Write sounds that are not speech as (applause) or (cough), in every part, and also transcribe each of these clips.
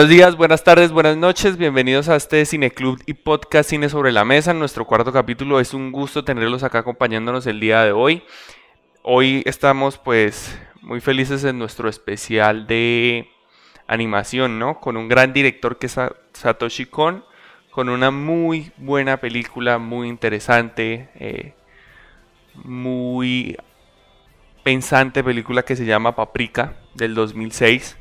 Buenos días, buenas tardes, buenas noches, bienvenidos a este Cineclub y podcast Cine sobre la Mesa. En nuestro cuarto capítulo es un gusto tenerlos acá acompañándonos el día de hoy. Hoy estamos pues muy felices en nuestro especial de animación, ¿no? Con un gran director que es Satoshi Kon, con una muy buena película, muy interesante, eh, muy pensante película que se llama Paprika del 2006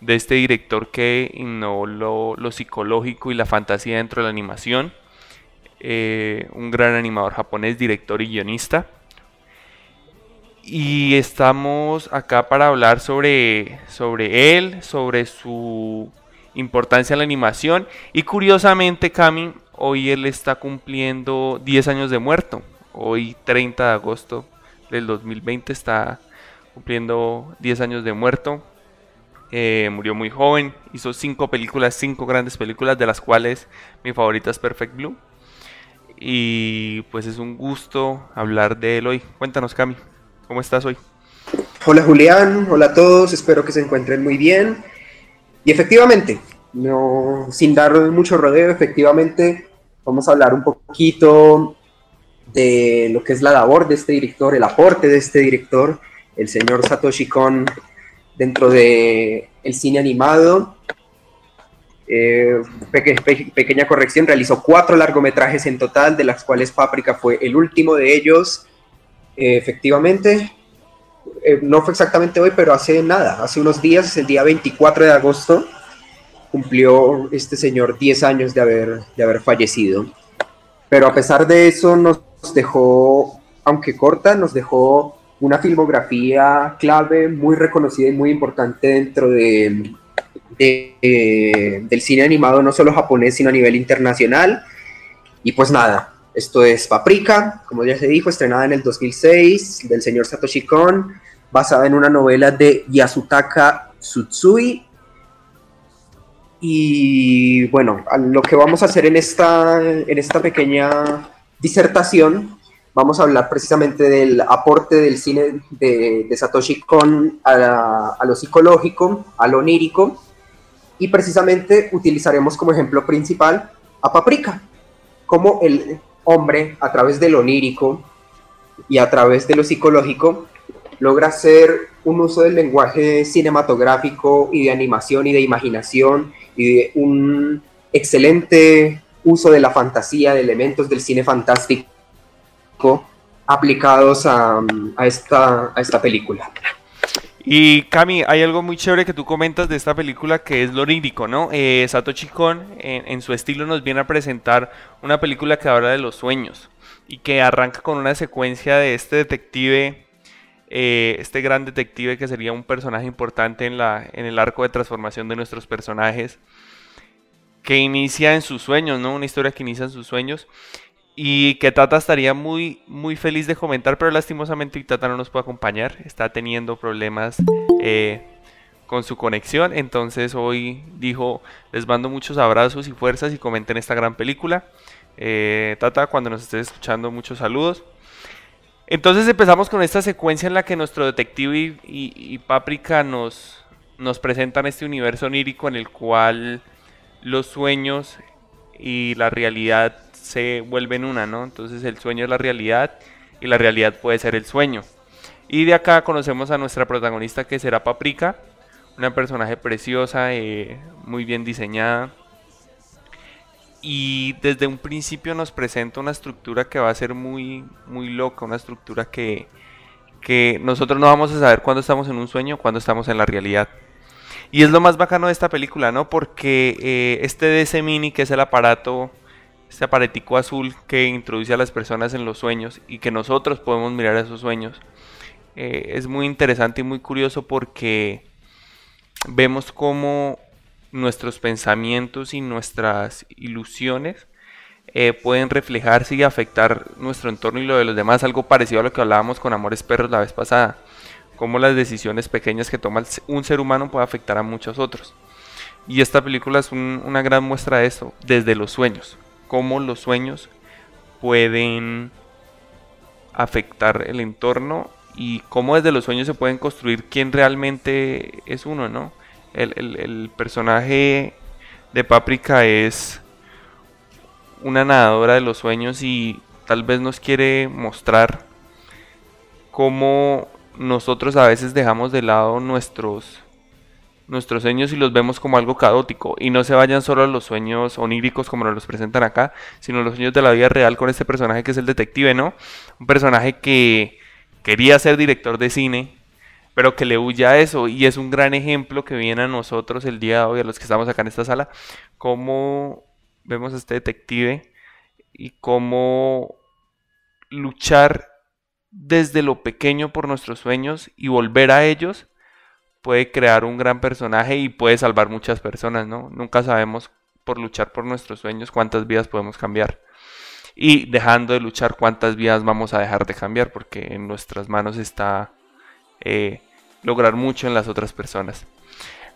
de este director que innovó lo, psicológico y la fantasía dentro de la animación. Eh, un gran animador japonés, director y guionista. Y estamos acá para hablar sobre, sobre él, sobre su importancia en la animación. Y curiosamente, Cami, hoy él está cumpliendo 10 años de muerto. Hoy, 30 de agosto del 2020, está cumpliendo 10 años de muerto. Eh, murió muy joven, hizo cinco películas, cinco grandes películas, de las cuales mi favorita es Perfect Blue. Y pues es un gusto hablar de él hoy. Cuéntanos, Cami, ¿cómo estás hoy? Hola Julián, hola a todos, espero que se encuentren muy bien. Y efectivamente, no, sin dar mucho rodeo, efectivamente vamos a hablar un poquito de lo que es la labor de este director, el aporte de este director, el señor Satoshi Kon, dentro de el cine animado. Eh, pequeña corrección, realizó cuatro largometrajes en total, de las cuales Paprika fue el último de ellos. Eh, efectivamente, eh, no fue exactamente hoy, pero hace nada, hace unos días, el día 24 de agosto, cumplió este señor 10 años de haber, de haber fallecido. Pero a pesar de eso, nos dejó, aunque corta, nos dejó una filmografía clave, muy reconocida y muy importante dentro de, eh, del cine animado, no solo japonés, sino a nivel internacional. Y pues nada, esto es Paprika, como ya se dijo, estrenada en el 2006 del señor Satoshi Kon, basada en una novela de Yasutaka Tsutsui. Y bueno, lo que vamos a hacer en esta, en esta pequeña disertación vamos a hablar precisamente del aporte del cine de, Satoshi Kon a, lo psicológico, a lo onírico, y precisamente utilizaremos como ejemplo principal a Paprika, como el hombre a través de lo onírico y a través de lo psicológico logra hacer un uso del lenguaje cinematográfico y de animación y de imaginación y un excelente uso de la fantasía, de elementos del cine fantástico aplicados a, esta, película. Y Cami, hay algo muy chévere que tú comentas de esta película que es lo lírico, ¿no? Eh, Satoshi en, su estilo nos viene a presentar una película que habla de los sueños y que arranca con una secuencia de este detective, eh, este gran detective que sería un personaje importante en, la, en el arco de transformación de nuestros personajes, que inicia en sus sueños, ¿no? Una historia que inicia en sus sueños y que Tata estaría muy, muy feliz de comentar, pero lastimosamente Tata no nos puede acompañar. Está teniendo problemas eh, con su conexión. Entonces hoy dijo, les mando muchos abrazos y fuerzas y comenten esta gran película. Eh, Tata, cuando nos estés escuchando, muchos saludos. Entonces empezamos con esta secuencia en la que nuestro detective y, y nos, nos presentan este universo onírico en el cual los sueños y la realidad se vuelven una, ¿no? Entonces el sueño es la realidad y la realidad puede ser el sueño. Y de acá conocemos a nuestra protagonista que será Paprika, una personaje preciosa, eh, muy bien diseñada. Y desde un principio nos presenta una estructura que va a ser muy, muy loca, una estructura que, que nosotros no vamos a saber cuándo estamos en un sueño cuándo estamos en la realidad. Y es lo más bacano de esta película, ¿no? Porque eh, este DC Mini, que es el aparato este aparatico azul que introduce a las personas en los sueños y que nosotros podemos mirar esos sueños. Eh, es muy interesante y muy curioso porque vemos cómo nuestros pensamientos y nuestras ilusiones eh, pueden reflejarse y afectar nuestro entorno y lo de los demás, algo parecido a lo que hablábamos con Amores Perros la vez pasada, cómo las decisiones pequeñas que toma un ser humano puede afectar a muchos otros. Y esta película es una gran muestra de eso, desde los sueños cómo los sueños pueden afectar el entorno y cómo desde los sueños se pueden construir quién realmente es uno, ¿no? el, personaje de Paprika es una nadadora de los sueños y tal vez nos quiere mostrar cómo nosotros a veces dejamos de lado nuestros nuestros sueños y los vemos como algo caótico y no se vayan solo a los sueños oníricos como nos los presentan acá, sino los sueños de la vida real con este personaje que es el detective, ¿no? Un personaje que quería ser director de cine, pero que le huye a eso y es un gran ejemplo que viene a nosotros el día de hoy, a los que estamos acá en esta sala, cómo vemos a este detective y cómo luchar desde lo pequeño por nuestros sueños y volver a ellos puede crear un gran personaje y puede salvar muchas personas, ¿no? Nunca sabemos por luchar por nuestros sueños cuántas vidas podemos cambiar. Y dejando de luchar cuántas vidas vamos a dejar de cambiar, porque en nuestras manos está eh, lograr mucho en las otras personas.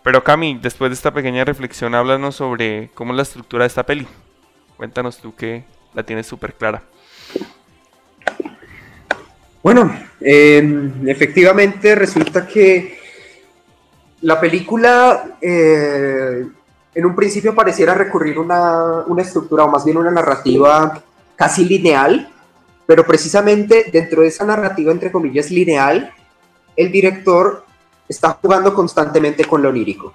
Pero Cami, después de esta pequeña reflexión, háblanos sobre cómo es la estructura de esta peli. Cuéntanos tú que la tienes súper clara. Bueno, em, efectivamente resulta que la película eh, en un principio pareciera recurrir una, una estructura o más bien una narrativa casi lineal, pero precisamente dentro de esa narrativa entre comillas lineal, el director está jugando constantemente con lo lírico.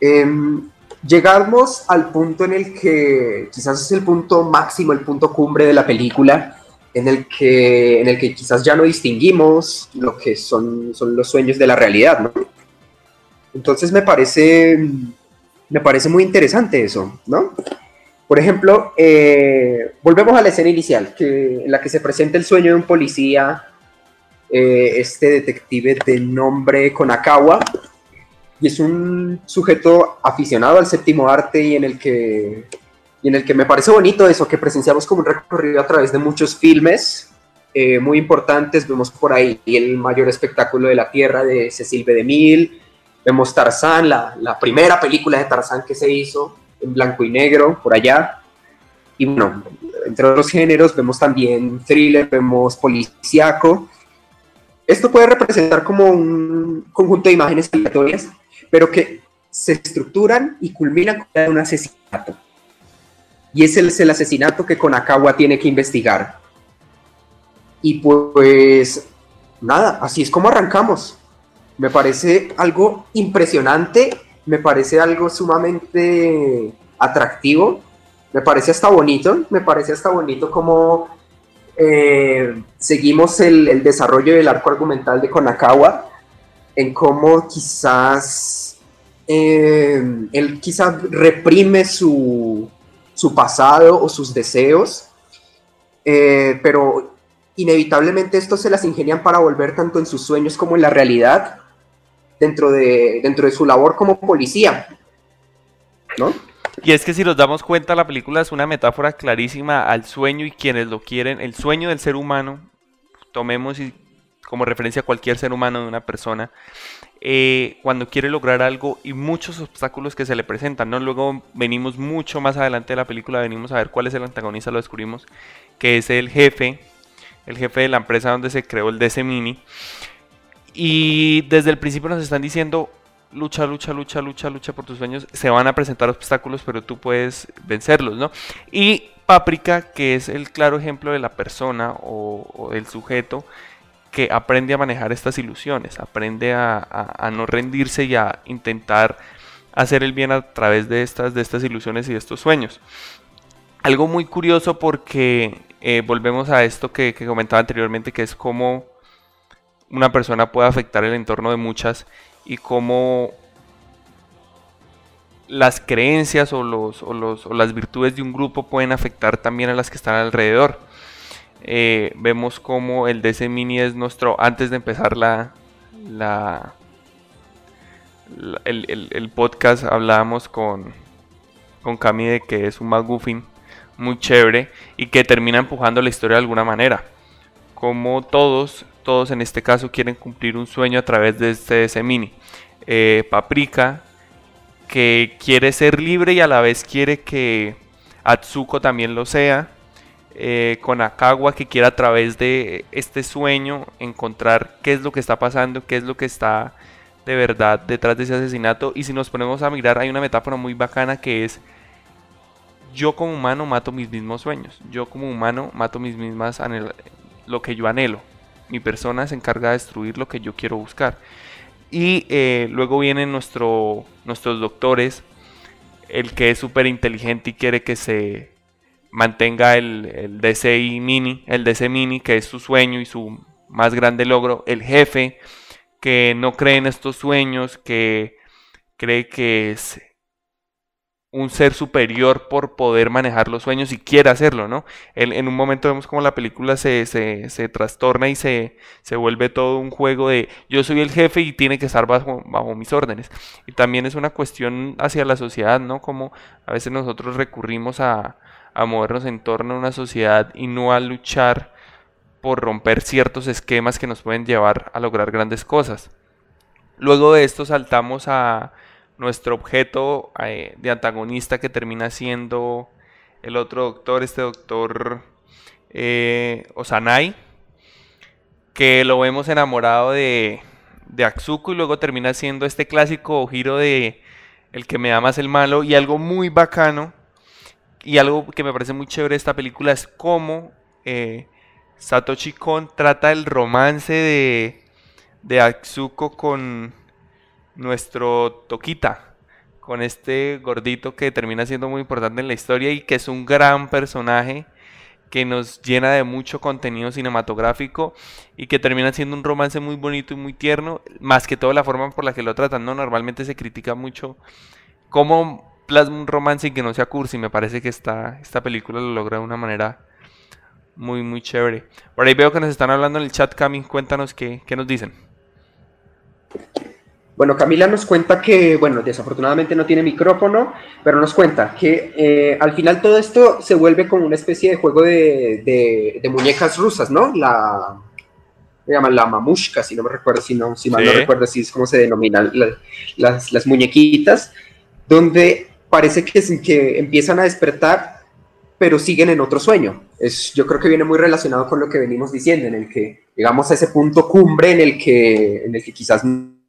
Em, llegamos al punto en el que quizás es el punto máximo, el punto cumbre de la película, en el que, en el que quizás ya no distinguimos lo que son, son los sueños de la realidad, ¿no? Entonces me parece, me parece muy interesante eso, ¿no? Por ejemplo, eh, volvemos a la escena inicial, que, en la que se presenta el sueño de un policía, eh, este detective de nombre Konakawa, y es un sujeto aficionado al séptimo arte y en el que, y en el que me parece bonito eso, que presenciamos como un recorrido a través de muchos filmes eh, muy importantes. Vemos por ahí el mayor espectáculo de la Tierra de Cecil B. DeMille, Vemos Tarzán, la, la, primera película de Tarzán que se hizo en blanco y negro, por allá. Y bueno, entre otros géneros, vemos también thriller, vemos policíaco. Esto puede representar como un conjunto de imágenes aleatorias, pero que se estructuran y culminan con un asesinato. Y ese es el asesinato que Konakawa tiene que investigar. Y pues nada, así es como arrancamos. Me parece algo impresionante, me parece algo sumamente atractivo, me parece hasta bonito, me parece hasta bonito como eh, seguimos el, desarrollo del arco argumental de Konakawa, en cómo quizás eh, él quizás reprime su, pasado o sus deseos, eh, pero inevitablemente estos se las ingenian para volver tanto en sus sueños como en la realidad dentro de, dentro de su labor como policía. ¿No? Y es que si nos damos cuenta, la película es una metáfora clarísima al sueño y quienes lo quieren, el sueño del ser humano, tomemos como referencia a cualquier ser humano de una persona, eh, cuando quiere lograr algo y muchos obstáculos que se le presentan, ¿no? Luego venimos mucho más adelante de la película, venimos a ver cuál es el antagonista, lo descubrimos, que es el jefe, el jefe de la empresa donde se creó el DC Mini. Y desde el principio nos están diciendo, lucha, lucha, lucha, lucha, lucha por tus sueños. Se van a presentar obstáculos, pero tú puedes vencerlos, ¿no? Y Paprika, que es el claro ejemplo de la persona o, del sujeto que aprende a manejar estas ilusiones, aprende a, no rendirse y a intentar hacer el bien a través de estas, de estas ilusiones y de estos sueños. Algo muy curioso porque eh, volvemos a esto que, que comentaba anteriormente, que es como una persona puede afectar el entorno de muchas y cómo las creencias o, los, o, las virtudes de un grupo pueden afectar también a las que están alrededor. Eh, vemos como el DC Mini es nuestro, antes de empezar la, la, el, podcast hablábamos con, con Cami de que es un McGuffin muy chévere y que termina empujando la historia de alguna manera. Como todos todos en este caso quieren cumplir un sueño a través de este Mini. Eh, Paprika, que quiere ser libre y a la vez quiere que Atsuko también lo sea. Eh, con Akawa que quiere a través de este sueño encontrar qué es lo que está pasando, qué es lo que está de verdad detrás de ese asesinato. Y si nos ponemos a mirar, hay una metáfora muy bacana que es yo como humano mato mis mismos sueños. Yo como humano mato mis mismas lo que yo anhelo. Mi persona se encarga de destruir lo que yo quiero buscar. Y eh, luego vienen nuestro, nuestros doctores, el que es súper inteligente y quiere que se mantenga el, el DCI mini, el DC mini, que es su sueño y su más grande logro. El jefe, que no cree en estos sueños, que cree que es un ser superior por poder manejar los sueños y quiere hacerlo, ¿no? en un momento vemos como la película se, se, trastorna y se, se, vuelve todo un juego de yo soy el jefe y tiene que estar bajo, bajo mis órdenes. Y también es una cuestión hacia la sociedad, ¿no? Como a veces nosotros recurrimos a, a movernos en torno a una sociedad y no a luchar por romper ciertos esquemas que nos pueden llevar a lograr grandes cosas. Luego de esto saltamos a nuestro objeto eh, de antagonista que termina siendo el otro doctor, este doctor eh, Osanai, que lo vemos enamorado de, de Aksuko y luego termina siendo este clásico giro de el que me da más el malo. Y algo muy bacano y algo que me parece muy chévere de esta película es cómo eh, Satoshi Kon trata el romance de, de Atsuko con nuestro Tokita, con este gordito que termina siendo muy importante en la historia y que es un gran personaje que nos llena de mucho contenido cinematográfico y que termina siendo un romance muy bonito y muy tierno, más que todo la forma por la que lo tratan, ¿no? Normalmente se critica mucho cómo plasma un romance y que no sea cursi, me parece que esta, esta película lo logra de una manera muy, muy chévere. Por ahí veo que nos están hablando en el chat, Cami. Cuéntanos qué, qué nos dicen. Bueno, Camila nos cuenta que, bueno, desafortunadamente no tiene micrófono, pero nos cuenta que eh, al final todo esto se vuelve como una especie de juego de, de, muñecas rusas, ¿no? La, se llama la mamushka, si no me recuerdo, si, no, si mal no recuerdo, si es como se denominan las, las, muñequitas, donde parece que, que empiezan a despertar pero siguen en otro sueño. Es, yo creo que viene muy relacionado con lo que venimos diciendo, en el que llegamos a ese punto cumbre en el que, en el que quizás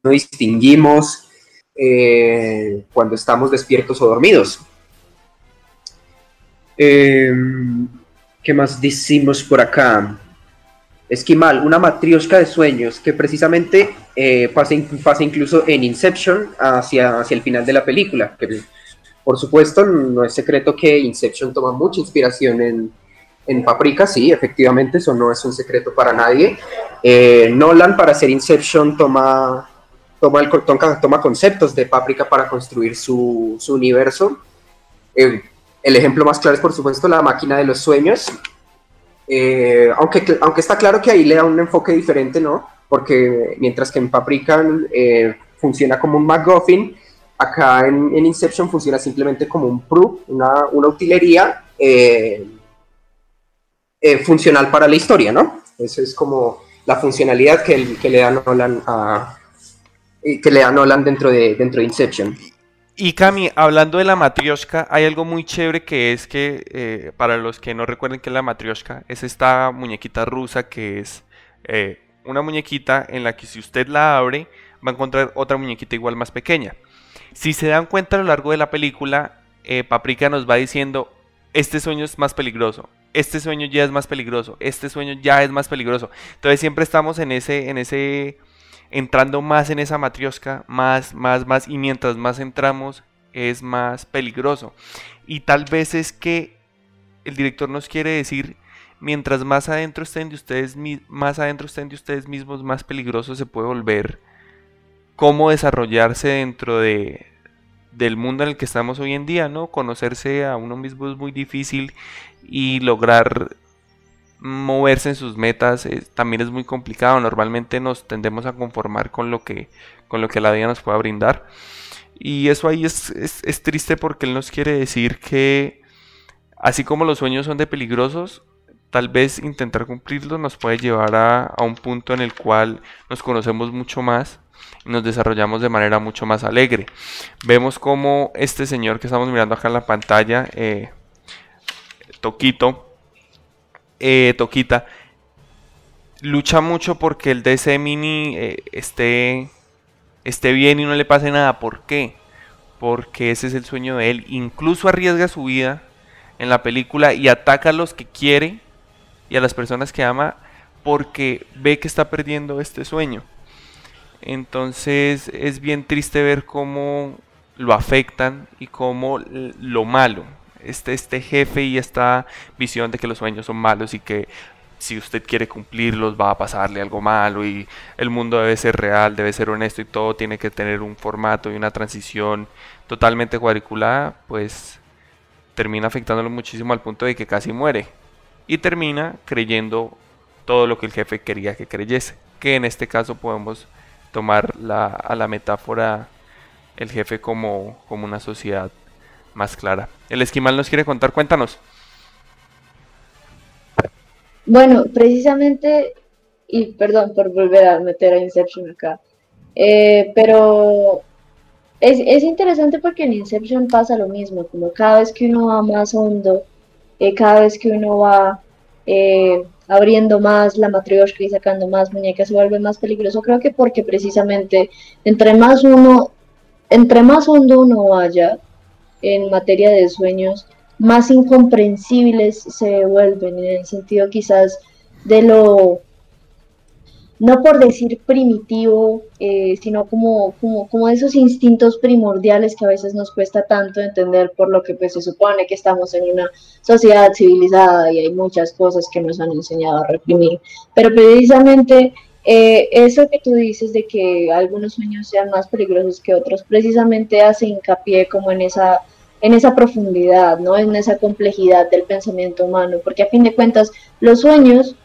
no distinguimos eh, cuando estamos despiertos o dormidos. Em, ¿Qué más decimos por acá? Esquimal, una matriosca de sueños que precisamente eh, pasa, pasa, incluso en Inception hacia, hacia el final de la película. Por supuesto, no es secreto que Inception toma mucha inspiración en, en Paprika, sí, efectivamente, eso no es un secreto para nadie. Eh, Nolan para hacer Inception toma, toma, el, toma, conceptos de Paprika para construir su, su universo. Eh, el ejemplo más claro es, por supuesto, la máquina de los sueños. Eh, aunque, aunque está claro que ahí le da un enfoque diferente, ¿no? Porque mientras que en Paprika funciona como un MacGuffin, Acá en, Inception funciona simplemente como un proof, una, utilería eh, eh, funcional para la historia, ¿no? Esa es como la funcionalidad que, que le da Nolan a, que le da Nolan dentro de, dentro de Inception. Y Cami, hablando de la matrioshka, hay algo muy chévere que es que, eh, para los que no recuerden que es la matrioshka, es esta muñequita rusa que es una muñequita en la que si usted la abre va a encontrar otra muñequita igual más pequeña. Si se dan cuenta a lo largo de la película, eh, Paprika nos va diciendo, este sueño es más peligroso, este sueño ya es más peligroso, este sueño ya es más peligroso. Entonces siempre estamos en ese, en ese, entrando más en esa matriosca, más, más, más, y mientras más entramos, es más peligroso. Y tal vez es que el director nos quiere decir, mientras más adentro estén de ustedes, más adentro estén de ustedes mismos, más peligroso se puede volver cómo desarrollarse dentro de, del mundo en el que estamos hoy en día, ¿no? Conocerse a uno mismo es muy difícil y lograr moverse en sus metas también es muy complicado. Normalmente nos tendemos a conformar con lo que, con lo que la vida nos pueda brindar. Y eso ahí es, es, triste porque él nos quiere decir que así como los sueños son de peligrosos, tal vez intentar cumplirlos nos puede llevar a, a un punto en el cual nos conocemos mucho más nos desarrollamos de manera mucho más alegre. Vemos como este señor que estamos mirando acá en la pantalla, eh, Toquito, eh, esté bien y no le pase nada. ¿Por qué? Porque ese es el sueño de él. Incluso arriesga su vida en la película y ataca a los que quiere y a las personas que ama porque ve que está perdiendo este sueño. Entonces es bien triste ver cómo lo afectan y cómo lo malo, este, este jefe y esta visión de que los sueños son malos y que si usted quiere cumplirlos va a pasarle algo malo y el mundo debe ser real, debe ser honesto y todo tiene que tener un formato y una transición totalmente cuadriculada, pues termina afectándolo muchísimo al punto de que casi muere y termina creyendo todo lo que el jefe quería que creyese, que en este caso podemos tomar la, a la metáfora el jefe como, como una sociedad más clara. El esquimal nos quiere contar, cuéntanos. Bueno, precisamente, y perdón por volver a meter a Inception acá, eh, pero es, es, interesante porque en Inception pasa lo mismo, como cada vez que uno va más hondo, eh, cada vez que uno va eh, abriendo más la matrioshka y sacando más muñecas se vuelve más peligroso, creo que porque precisamente entre más uno, entre más hondo uno vaya en materia de sueños, más incomprensibles se vuelven, en el sentido quizás de lo, no por decir primitivo, eh, sino como, como, como esos instintos primordiales que a veces nos cuesta tanto entender por lo que pues, se supone que estamos en una sociedad civilizada y hay muchas cosas que nos han enseñado a reprimir. Pero precisamente eh, eso que tú dices de que algunos sueños sean más peligrosos que otros, precisamente hace hincapié como en esa en esa profundidad, ¿no? En esa complejidad del pensamiento humano, porque a fin de cuentas los sueños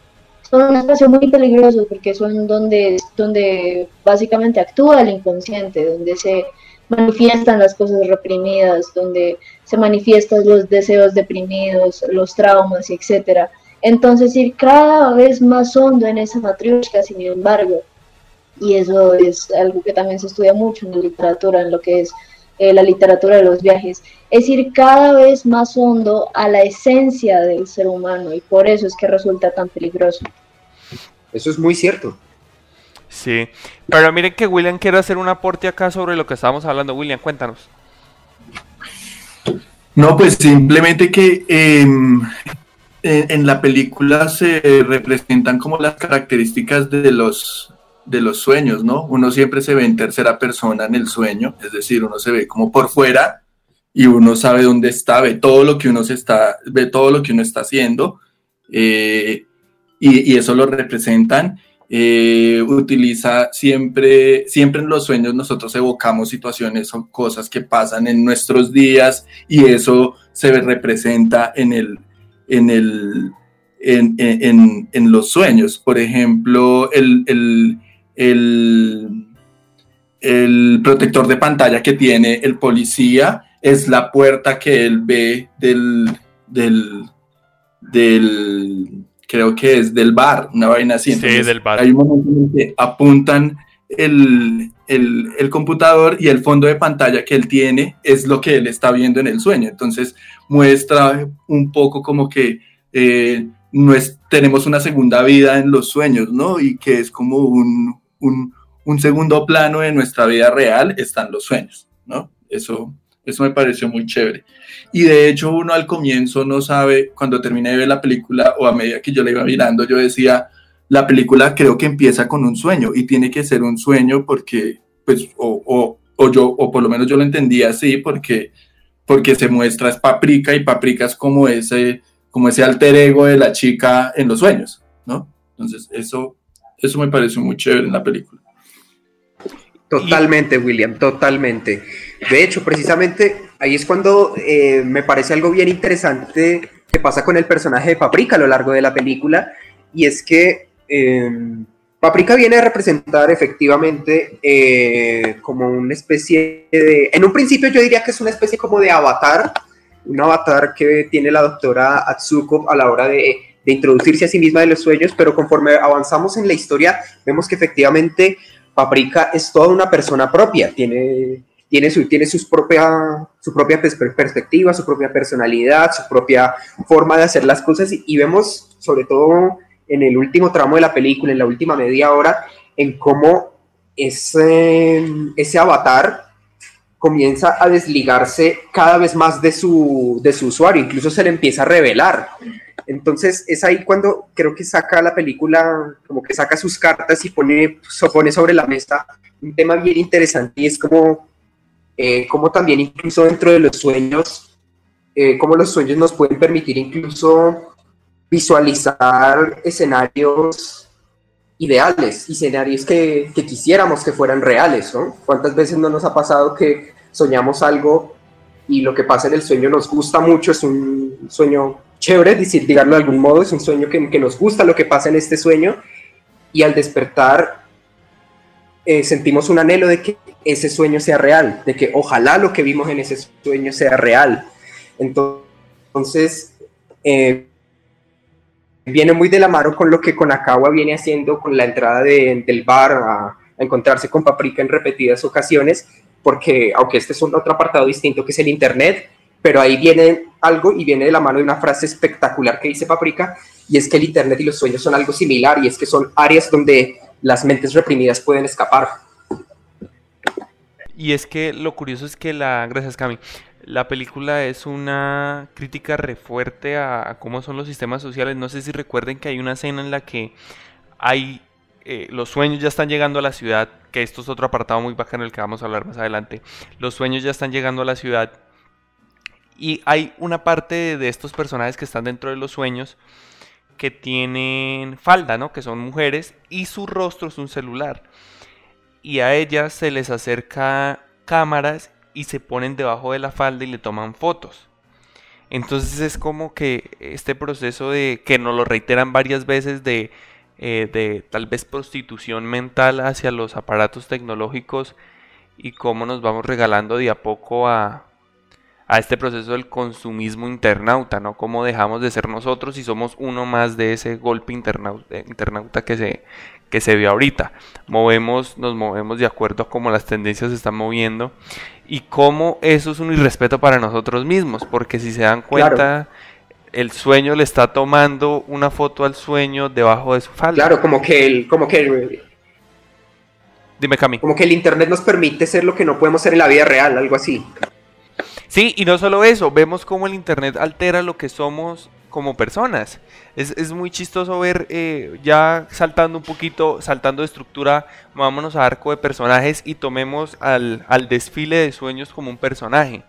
son un espacio muy peligroso porque son donde, donde básicamente actúa el inconsciente, donde se manifiestan las cosas reprimidas, donde se manifiestan los deseos deprimidos, los traumas, etcétera. Entonces ir cada vez más hondo en esa matriosca, sin embargo, y eso es algo que también se estudia mucho en la literatura, en lo que es eh, la literatura de los viajes, es ir cada vez más hondo a la esencia del ser humano y por eso es que resulta tan peligroso. Eso es muy cierto. Sí, pero miren que William quiere hacer un aporte acá sobre lo que estábamos hablando. William, cuéntanos. No, pues simplemente que em, en, la película se representan como las características de los, de los sueños, ¿no? Uno siempre se ve en tercera persona en el sueño, es decir, uno se ve como por fuera y uno sabe dónde está, ve todo lo que uno está, ve todo lo que uno está haciendo eh, y, eso lo representan. Eh, utiliza siempre, siempre en los sueños nosotros evocamos situaciones o cosas que pasan en nuestros días y eso se representa en el, en el, en, los sueños. Por ejemplo, el, el, el protector de pantalla que tiene el policía es la puerta que él ve del, del, del creo que es del bar, una vaina así. sí, del bar. Hay un momento en que apuntan el, el, el, computador y el fondo de pantalla que él tiene es lo que él está viendo en el sueño. Entonces muestra un poco como que eh, no es, tenemos una segunda vida en los sueños, ¿no? Y que es como un, un, un segundo plano de nuestra vida real, están los sueños, ¿no? Eso, eso me pareció muy chévere. Y de hecho uno al comienzo no sabe, cuando terminé de ver la película o a medida que yo la iba mirando, yo decía, la película creo que empieza con un sueño y tiene que ser un sueño porque, pues, o, o, o yo, o por lo menos yo lo entendía así, porque, porque se muestra es Paprika y Paprika es como ese, como ese alter ego de la chica en los sueños, ¿no? Entonces eso, eso me pareció muy chévere en la película. Totalmente, William, totalmente. De hecho, precisamente ahí es cuando eh, me parece algo bien interesante que pasa con el personaje de Paprika a lo largo de la película, y es que eh, Paprika viene a representar efectivamente eh, como una especie de... En un principio yo diría que es una especie como de avatar, un avatar que tiene la doctora Atsuko a la hora de, de introducirse a sí misma de los sueños, pero conforme avanzamos en la historia vemos que efectivamente Paprika es toda una persona propia, tiene, tiene, su, tiene sus propia, su propia perspectiva, su propia personalidad, su propia forma de hacer las cosas. Y, vemos sobre todo en el último tramo de la película, en la última media hora, en cómo ese, ese avatar comienza a desligarse cada vez más de su, de su usuario, incluso se le empieza a revelar. Entonces es ahí cuando creo que saca la película, como que saca sus cartas y pone, pone sobre la mesa un tema bien interesante y es como, eh, como también incluso dentro de los sueños, eh, como los sueños nos pueden permitir incluso visualizar escenarios ideales, escenarios que, que quisiéramos que fueran reales, ¿no? ¿Cuántas veces no nos ha pasado que soñamos algo y lo que pasa en el sueño nos gusta mucho, es un sueño chévere, decir, digarlo de algún modo, es un sueño que, que, nos gusta lo que pasa en este sueño y al despertar eh, sentimos un anhelo de que ese sueño sea real, de que ojalá lo que vimos en ese sueño sea real. Entonces, eh, viene muy de la mano con lo que Konakawa viene haciendo con la entrada de, del bar a, a encontrarse con Paprika en repetidas ocasiones, porque aunque este es un otro apartado distinto que es el Internet, pero ahí viene algo y viene de la mano de una frase espectacular que dice Paprika, y es que el Internet y los sueños son algo similar, y es que son áreas donde las mentes reprimidas pueden escapar. Y es que lo curioso es que la, gracias Cami, la película es una crítica re fuerte a, cómo son los sistemas sociales. No sé si recuerden que hay una escena en la que hay eh, los sueños ya están llegando a la ciudad, que esto es otro apartado muy bacano del que vamos a hablar más adelante. Los sueños ya están llegando a la ciudad y hay una parte de, estos personajes que están dentro de los sueños que tienen falda, ¿no? Que son mujeres y su rostro es un celular. Y a ellas se les acerca cámaras y se ponen debajo de la falda y le toman fotos. Entonces es como que este proceso de que nos lo reiteran varias veces de eh, de tal vez prostitución mental hacia los aparatos tecnológicos y cómo nos vamos regalando de a poco a, a este proceso del consumismo internauta, ¿no? Cómo dejamos de ser nosotros y somos uno más de ese golpe internauta, internauta que se, que se ve ahorita. Movemos, nos movemos de acuerdo a cómo las tendencias se están moviendo y cómo eso es un irrespeto para nosotros mismos, porque si se dan cuenta, claro el sueño le está tomando una foto al sueño debajo de su falda. Claro, como que el, como que el, Dime, Cami. Como que el internet nos permite ser lo que no podemos ser en la vida real, algo así. Sí, y no solo eso, vemos cómo el internet altera lo que somos como personas. Es, es muy chistoso ver, eh, ya saltando un poquito, saltando de estructura, vámonos a arco de personajes y tomemos al, al desfile de sueños como un personaje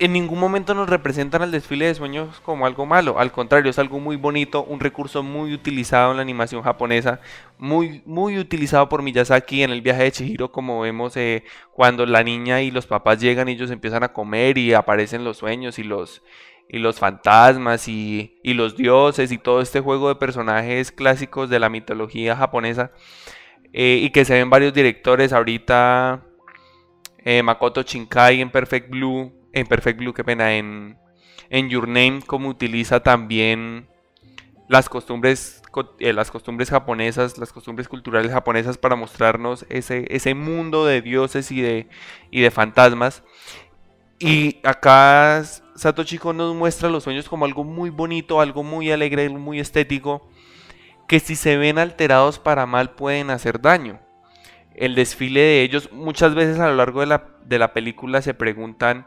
en ningún momento nos representan al desfile de sueños como algo malo, al contrario, es algo muy bonito, un recurso muy utilizado en la animación japonesa, muy, muy utilizado por Miyazaki en el viaje de Chihiro, como vemos eh, cuando la niña y los papás llegan y ellos empiezan a comer y aparecen los sueños y los, y los fantasmas y, y los dioses y todo este juego de personajes clásicos de la mitología japonesa eh, y que se ven varios directores ahorita. Eh, Makoto Shinkai en Perfect Blue en Perfect Blue, qué pena, en, Your Name, como utiliza también las costumbres, eh, las costumbres japonesas, las costumbres culturales japonesas para mostrarnos ese, ese mundo de dioses y de, y de fantasmas. Y acá Satoshi Kon nos muestra los sueños como algo muy bonito, algo muy alegre, muy estético, que si se ven alterados para mal pueden hacer daño. El desfile de ellos, muchas veces a lo largo de la, de la película se preguntan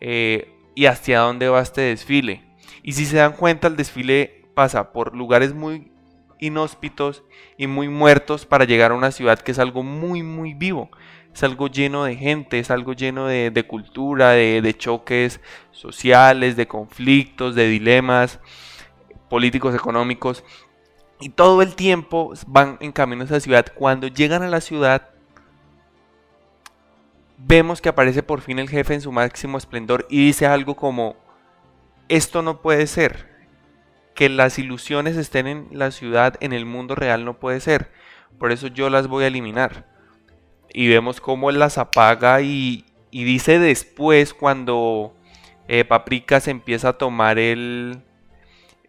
eh, y hacia dónde va este desfile. Y si se dan cuenta, el desfile pasa por lugares muy inhóspitos y muy muertos para llegar a una ciudad que es algo muy, muy vivo. Es algo lleno de gente, es algo lleno de, cultura, de, de choques sociales, de conflictos, de dilemas políticos, económicos. Y todo el tiempo van en camino a esa ciudad. Cuando llegan a la ciudad, vemos que aparece por fin el jefe en su máximo esplendor y dice algo como, esto no puede ser, que las ilusiones estén en la ciudad, en el mundo real no puede ser, por eso yo las voy a eliminar. Y vemos cómo él las apaga y, y dice después cuando eh, Paprika se empieza a tomar el,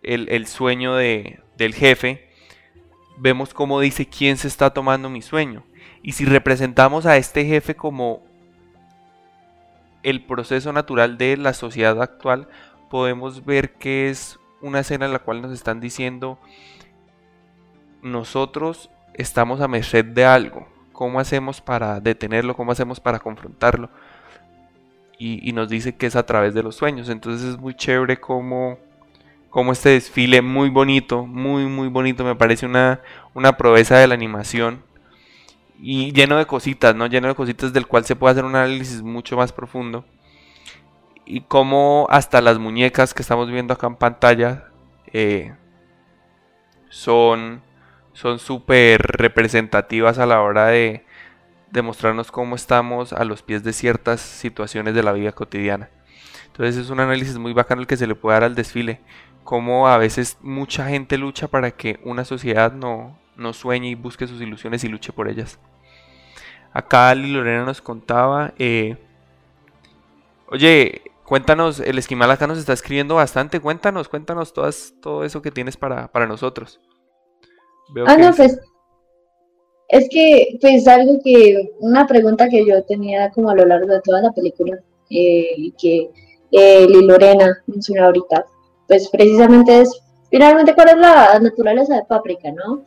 el, el sueño de, del jefe, vemos cómo dice quién se está tomando mi sueño. Y si representamos a este jefe como el proceso natural de la sociedad actual, podemos ver que es una escena en la cual nos están diciendo nosotros estamos a merced de algo. ¿Cómo hacemos para detenerlo? ¿Cómo hacemos para confrontarlo? Y, nos dice que es a través de los sueños. Entonces es muy chévere como, como este desfile muy bonito, muy, muy bonito. Me parece una, una proeza de la animación. Y lleno de cositas, ¿no? Lleno de cositas del cual se puede hacer un análisis mucho más profundo. Y como hasta las muñecas que estamos viendo acá en pantalla eh, son son súper representativas a la hora de demostrarnos cómo estamos a los pies de ciertas situaciones de la vida cotidiana. Entonces es un análisis muy bacano el que se le puede dar al desfile, cómo a veces mucha gente lucha para que una sociedad no, no sueñe y busque sus ilusiones y luche por ellas. Acá Ali Lorena nos contaba, eh, oye, cuéntanos, el esquimal acá nos está escribiendo bastante, cuéntanos, cuéntanos todas, todo eso que tienes para, para nosotros ah, no, pues es que, pues algo que, una pregunta que yo tenía como a lo largo de toda la película eh, que eh, Lorena mencionó ahorita, pues precisamente es, finalmente, ¿cuál es la naturaleza de Paprika, no?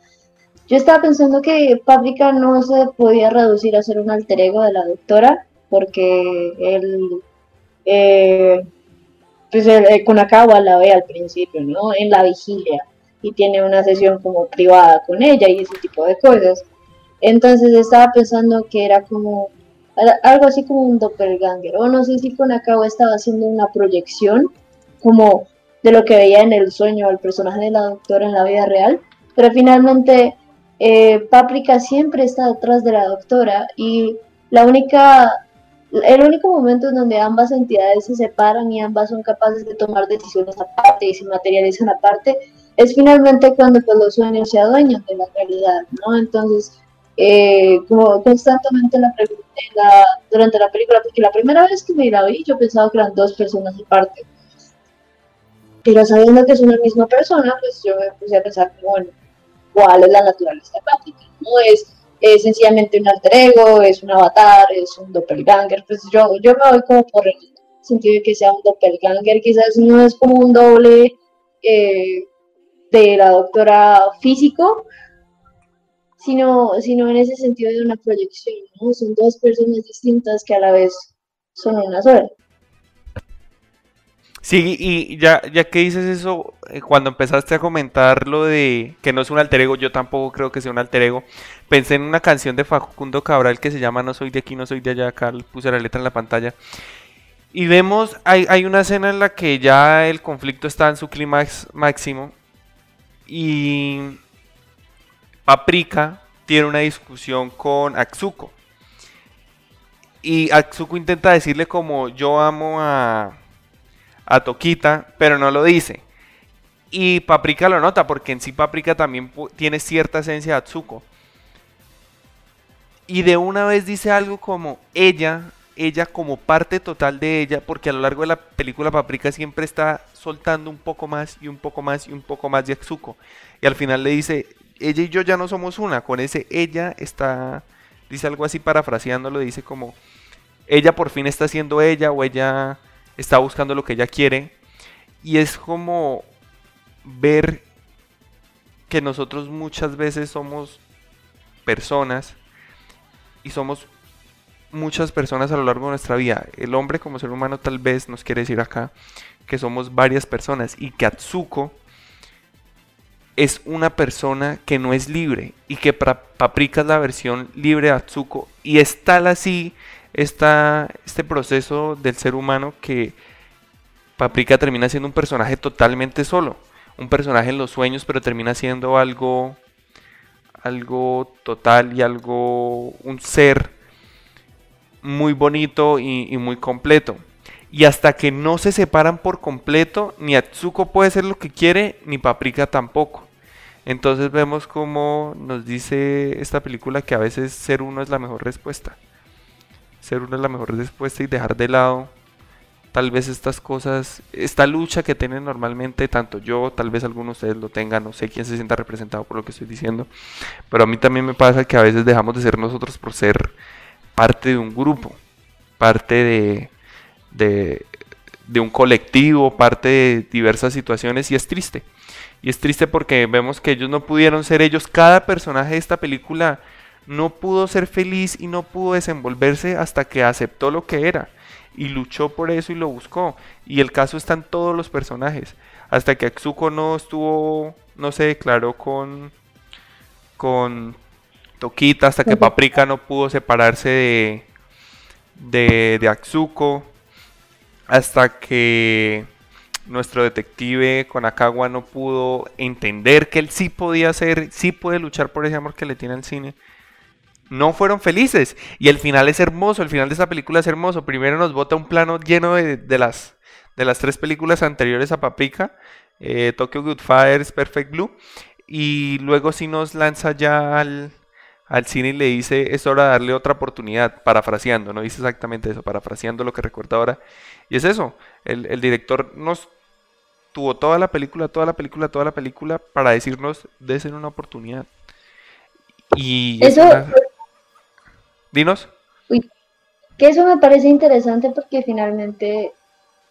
Yo estaba pensando que Paprika no se podía reducir a ser un alter ego de la doctora, porque él, eh, pues con Akawa la ve al principio, ¿no? En la vigilia y tiene una sesión como privada con ella y ese tipo de cosas. Entonces estaba pensando que era como algo así como un doppelganger, o no sé si acabo estaba haciendo una proyección como de lo que veía en el sueño al personaje de la doctora en la vida real, pero finalmente eh, Paprika siempre está detrás de la doctora y la única, el único momento en donde ambas entidades se separan y ambas son capaces de tomar decisiones aparte y se materializan aparte es finalmente cuando pues, los sueños se adueñan de la realidad, ¿no? Entonces, eh, como constantemente la durante la película, porque la primera vez que me la vi yo pensaba que eran dos personas aparte. Pero sabiendo que es una misma persona, pues yo me puse a pensar, bueno, ¿cuál es la naturaleza práctica? No es, sencillamente un alter ego, es un avatar, es un doppelganger, pues yo, yo me voy como por el sentido de que sea un doppelganger, quizás no es como un doble eh, de la doctora físico, sino, sino en ese sentido de una proyección, ¿no? Son dos personas distintas que a la vez son una sola. Sí, y ya, ya que dices eso, eh, cuando empezaste a comentar lo de que no es un alter ego, yo tampoco creo que sea un alter ego, pensé en una canción de Facundo Cabral que se llama No soy de aquí, no soy de allá, acá puse la letra en la pantalla. Y vemos, hay, hay una escena en la que ya el conflicto está en su clímax máximo y Paprika tiene una discusión con Atsuko. Y Atsuko intenta decirle como yo amo a, a Tokita, pero no lo dice. Y Paprika lo nota porque en sí Paprika también tiene cierta esencia de Atsuko. Y de una vez dice algo como ella ella como parte total de ella, porque a lo largo de la película Paprika siempre está soltando un poco más y un poco más y un poco más de Atsuko. Y al final le dice, ella y yo ya no somos una, con ese ella está, dice algo así parafraseándolo, dice como, ella por fin está siendo ella o ella está buscando lo que ella quiere. Y es como ver que nosotros muchas veces somos personas y somos muchas personas a lo largo de nuestra vida. El hombre como ser humano tal vez nos quiere decir acá que somos varias personas y que Atsuko es una persona que no es libre y que Paprika es la versión libre de Atsuko y es tal así está este proceso del ser humano que Paprika termina siendo un personaje totalmente solo, un personaje en los sueños pero termina siendo algo algo total y algo un ser muy bonito y, muy completo. Y hasta que no se separan por completo, ni Atsuko puede ser lo que quiere, ni Paprika tampoco. Entonces vemos como nos dice esta película que a veces ser uno es la mejor respuesta. Ser es la mejor respuesta y dejar de lado tal vez estas cosas, esta lucha que tienen normalmente, tanto yo, tal vez algunos de ustedes lo tengan, no sé quién se sienta representado por lo que estoy diciendo, pero a mí también me pasa que a veces dejamos de ser nosotros por ser parte de un grupo, parte de, de, un colectivo, parte de diversas situaciones y es triste. Y es triste porque vemos que ellos no pudieron ser ellos. Cada personaje de esta película no pudo ser feliz y no pudo desenvolverse hasta que aceptó lo que era. Y luchó por eso y lo buscó. Y el caso está en todos los personajes. Hasta que Atsuko no estuvo, no se declaró con, con Tokita, hasta que Paprika no pudo separarse de, de, de. Hasta que nuestro detective Konakawa no pudo entender que él sí podía hacer, sí puede luchar por ese amor que le tiene al cine. No fueron felices. Y el final es hermoso, el final de esta película es hermoso. Primero nos bota un plano lleno de, las, de las tres películas anteriores a Paprika. Eh, Tokyo Goodfires, Perfect Blue. Y luego sí nos lanza ya al, al cine y le dice, es hora de darle otra oportunidad, parafraseando, no dice exactamente eso, parafraseando lo que recuerda ahora. Y es eso, el, el director nos tuvo toda la película, toda la película, toda la película para decirnos, desen una oportunidad. Y eso, Dinos. que eso me parece interesante porque finalmente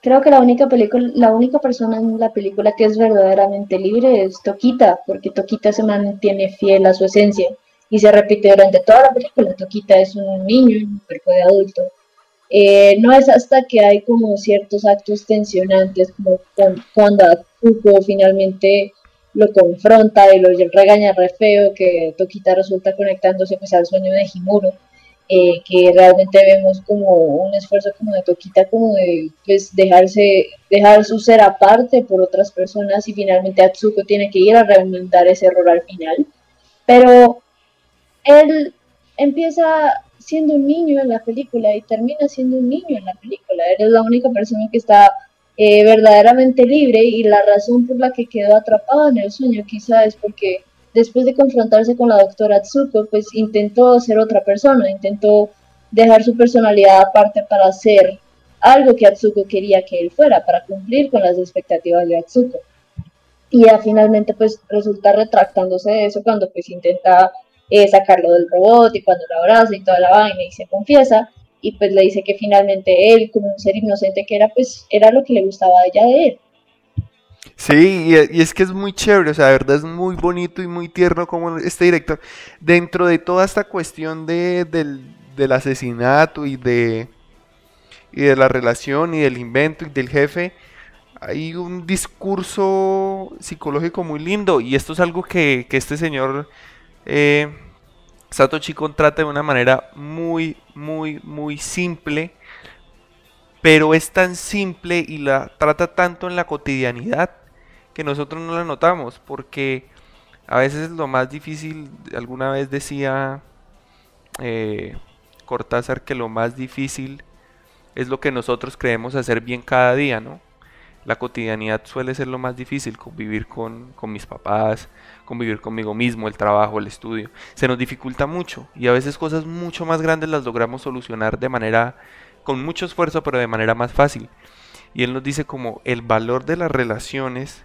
creo que la única película, la única persona en la película que es verdaderamente libre es Toquita, porque Toquita se mantiene fiel a su esencia y se repite durante toda la película. Toquita es un niño un cuerpo de adulto. Eh, no es hasta que hay como ciertos actos tensionantes, como cuando Kuko finalmente lo confronta y lo regaña re feo, que Toquita resulta conectándose pues, al sueño de Himuro, eh, que realmente vemos como un esfuerzo como de Toquita, como de pues, dejarse, dejar su ser aparte por otras personas y finalmente Atsuko tiene que ir a remendar ese error al final. Pero él empieza siendo un niño en la película y termina siendo un niño en la película. Eres la única persona que está eh, verdaderamente libre y la razón por la que quedó atrapado en el sueño quizá es porque después de confrontarse con la doctora Tsuko, pues intentó ser otra persona, intentó dejar su personalidad aparte para ser algo que Atsuko quería que él fuera, para cumplir con las expectativas de Atsuko. Y ya finalmente pues resulta retractándose de eso cuando pues intenta eh, sacarlo del robot y cuando lo abraza y toda la vaina y se confiesa y pues le dice que finalmente él como un ser inocente que era pues era lo que le gustaba a ella de él. Sí, y, es que es muy chévere, o sea, de verdad es muy bonito y muy tierno como este director, dentro de toda esta cuestión de, del, del asesinato y de, y de la relación y del invento y del jefe, hay un discurso psicológico muy lindo y esto es algo que, que este señor eh, Satoshi Kon trata de una manera muy, muy, muy simple, pero es tan simple y la trata tanto en la cotidianidad que nosotros no la notamos, porque a veces lo más difícil, alguna vez decía eh, Cortázar que lo más difícil es lo que nosotros creemos hacer bien cada día, ¿no? La cotidianidad suele ser lo más difícil, convivir con, con mis papás, convivir conmigo mismo, el trabajo, el estudio. Se nos dificulta mucho y a veces cosas mucho más grandes las logramos solucionar de manera, con mucho esfuerzo, pero de manera más fácil. Y él nos dice como el valor de las relaciones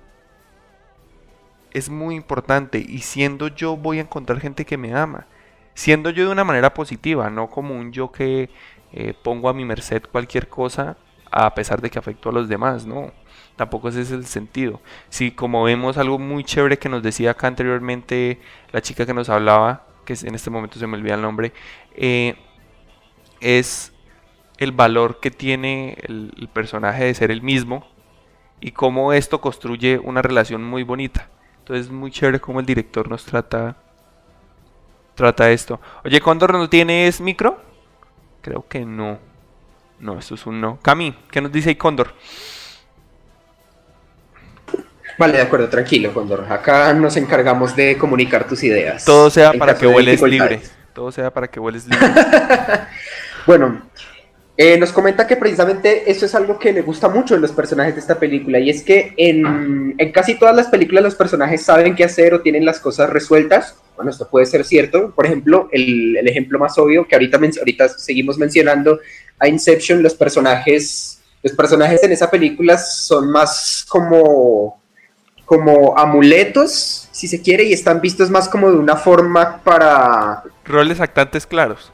es muy importante y siendo yo voy a encontrar gente que me ama. Siendo yo de una manera positiva, no como un yo que eh, pongo a mi merced cualquier cosa a pesar de que afecto a los demás, no tampoco ese es el sentido. Si como vemos algo muy chévere que nos decía acá anteriormente la chica que nos hablaba, que en este momento se me olvida el nombre, eh, es el valor que tiene el, personaje de ser el mismo y cómo esto construye una relación muy bonita. Entonces es muy chévere cómo el director nos trata trata esto. Oye, Condor, ¿no tienes micro? Creo que no. No, esto es un no. Cami, ¿qué nos dice ahí Condor? Vale, de acuerdo, tranquilo, Condor. Acá nos encargamos de comunicar tus ideas. Todo sea para que vueles libre. Todo sea para que vueles libre. (laughs) bueno, eh, nos comenta que precisamente eso es algo que le gusta mucho en los personajes de esta película y es que en, casi todas las películas los personajes saben qué hacer o tienen las cosas resueltas. Bueno, esto puede ser cierto. Por ejemplo, el, el ejemplo más obvio que ahorita, ahorita seguimos mencionando a Inception, los personajes, los personajes en esa película son más como como amuletos, si se quiere, y están vistos más como de una forma para... Roles actantes claros.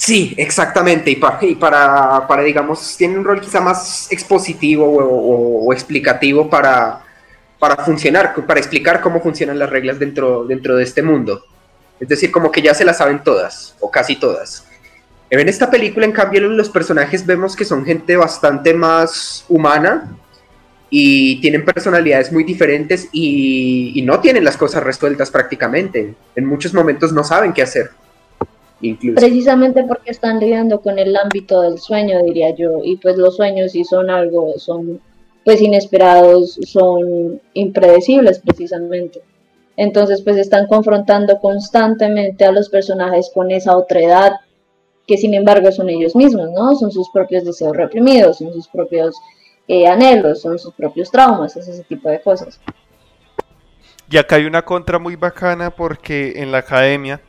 Sí, exactamente, y para, y para, digamos, tiene un rol quizá más expositivo o, explicativo para, para funcionar, para explicar cómo funcionan las reglas dentro, dentro de este mundo. Es decir, como que ya se las saben todas, o casi todas. En esta película, en cambio, los personajes vemos que son gente bastante más humana y tienen personalidades muy diferentes y, y no tienen las cosas resueltas prácticamente. En muchos momentos no saben qué hacer. Incluso. Precisamente porque están lidiando con el ámbito del sueño, diría yo, y pues los sueños sí son algo, son pues inesperados, son impredecibles precisamente. Entonces pues están confrontando constantemente a los personajes con esa otra edad que sin embargo son ellos mismos, ¿no? Son sus propios deseos reprimidos, son sus propios eh, anhelos, son sus propios traumas, ese tipo de cosas. Y acá hay una contra muy bacana porque en la academia,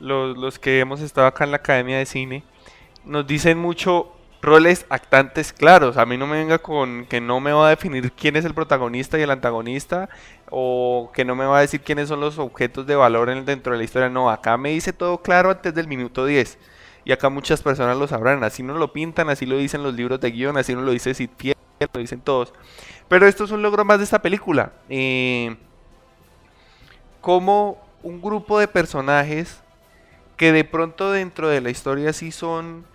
los, los que hemos estado acá en la academia de cine, nos dicen mucho roles actantes claros. A mí no me venga con que no me va a definir quién es el protagonista y el antagonista o que no me va a decir quiénes son los objetos de valor dentro de la historia. No, acá me dice todo claro antes del minuto 10 y acá muchas personas lo sabrán, así no lo pintan, así lo dicen los libros de guion, así no lo dice Sid Fiel, lo dicen todos. Pero esto es un logro más de esta película. Eh, como un grupo de personajes que de pronto dentro de la historia sí son...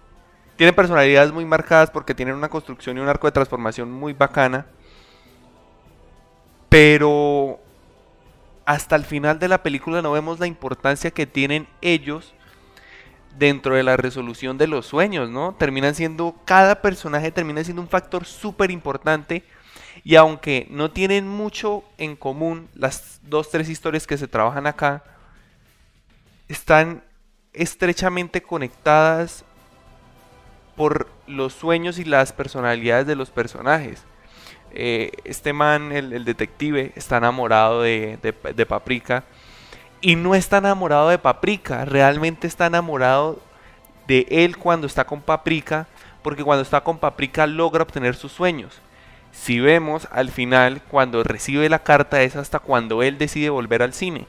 Tienen personalidades muy marcadas porque tienen una construcción y un arco de transformación muy bacana. Pero hasta el final de la película no vemos la importancia que tienen ellos dentro de la resolución de los sueños, ¿no? Terminan siendo, cada personaje termina siendo un factor súper importante y aunque no tienen mucho en común las dos, tres historias que se trabajan acá, están estrechamente conectadas por los sueños y las personalidades de los personajes. Eh, este man, el, detective, está enamorado de, de Paprika y no está enamorado de Paprika, realmente está enamorado de él cuando está con Paprika, porque cuando está con Paprika logra obtener sus sueños. Si vemos al final, cuando recibe la carta es hasta cuando él decide volver al cine.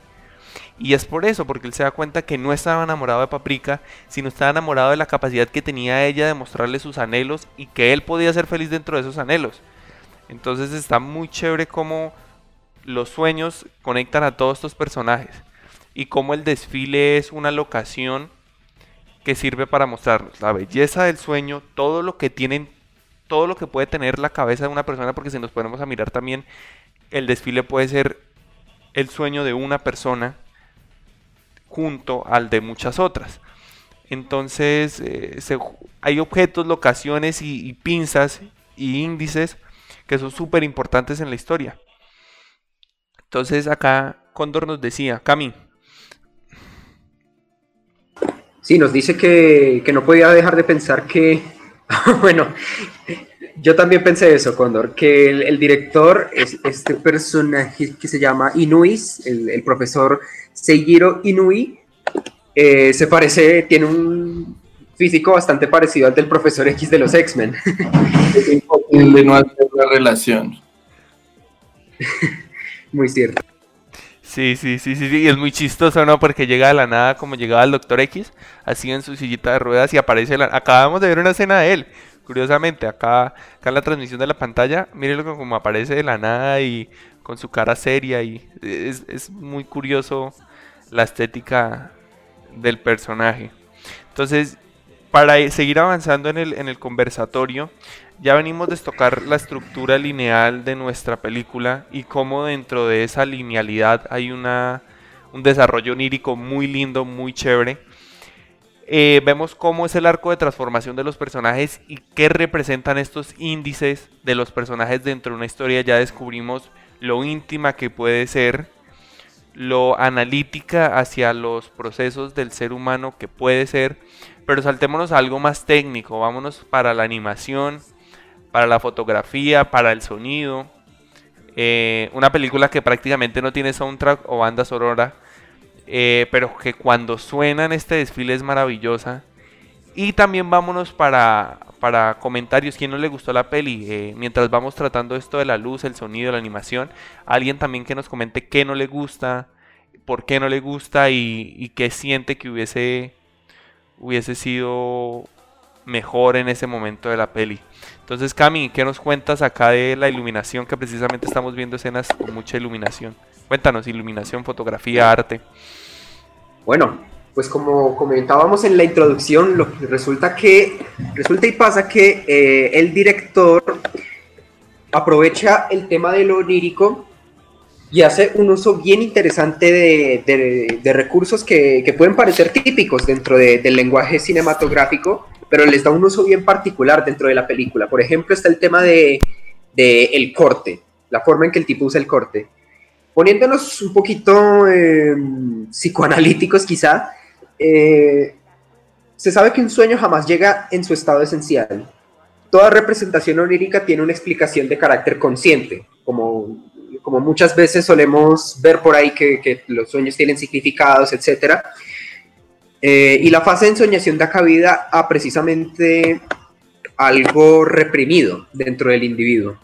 Y es por eso, porque él se da cuenta que no estaba enamorado de Paprika, sino estaba enamorado de la capacidad que tenía ella de mostrarle sus anhelos y que él podía ser feliz dentro de esos anhelos. Entonces está muy chévere cómo los sueños conectan a todos estos personajes y cómo el desfile es una locación que sirve para mostrarnos la belleza del sueño, todo lo que tienen, todo lo que puede tener la cabeza de una persona, porque si nos ponemos a mirar también, el desfile puede ser el sueño de una persona junto al de muchas otras. Entonces, eh, hay objetos, locaciones y, pinzas y índices que son súper importantes en la historia. Entonces acá Cóndor nos decía, Cami, Sí, nos dice que, no podía dejar de pensar que, (laughs) bueno, yo también pensé eso, Condor, que el, director es este personaje que se llama Inuis, el, profesor Seijiro Inui, eh, se parece, tiene un físico bastante parecido al del profesor X de los X-Men. (laughs) Es imposible no hacer la relación. (laughs) Muy cierto. Sí, sí, sí, sí, sí, es muy chistoso, ¿no? Porque llega de la nada como llegaba el Doctor X, así en su sillita de ruedas y aparece la... Acabamos de ver una escena de él, curiosamente, acá, acá en la transmisión de la pantalla, mírenlo como aparece de la nada y con su cara seria y es, muy curioso la estética del personaje. Entonces, para seguir avanzando en el, en el conversatorio, ya venimos de tocar la estructura lineal de nuestra película y cómo dentro de esa linealidad hay una, un desarrollo onírico muy lindo, muy chévere. Eh, vemos cómo es el arco de transformación de los personajes y qué representan estos índices de los personajes dentro de una historia. Ya descubrimos lo íntima que puede ser, lo analítica hacia los procesos del ser humano que puede ser, pero saltémonos a algo más técnico, vámonos para la animación, para la fotografía, para el sonido. Eh, una película que prácticamente no tiene soundtrack o banda sonora, eh, pero que cuando suena en este desfile es maravillosa. Y también vámonos para, para comentarios. ¿Quién no le gustó la peli? Eh, mientras vamos tratando esto de la luz, el sonido, la animación. Alguien también que nos comente qué no le gusta, por qué no le gusta y, y qué siente que hubiese, hubiese sido mejor en ese momento de la peli. Entonces, Cami, ¿qué nos cuentas acá de la iluminación? Que precisamente estamos viendo escenas con mucha iluminación. Cuéntanos, iluminación, fotografía, arte. Bueno, pues como comentábamos en la introducción, lo que resulta que resulta y pasa que eh, el director aprovecha el tema de lo onírico y hace un uso bien interesante de, recursos que, pueden parecer típicos dentro del lenguaje cinematográfico, pero les da un uso bien particular dentro de la película. Por ejemplo, está el tema de, el corte, la forma en que el tipo usa el corte. Poniéndonos un poquito em, psicoanalíticos quizá, eh, se sabe que un sueño jamás llega en su estado esencial. Toda representación onírica tiene una explicación de carácter consciente, como como muchas veces solemos ver por ahí que, los sueños tienen significados, etc. Eh, y la fase de ensoñación da cabida a precisamente algo reprimido dentro del individuo.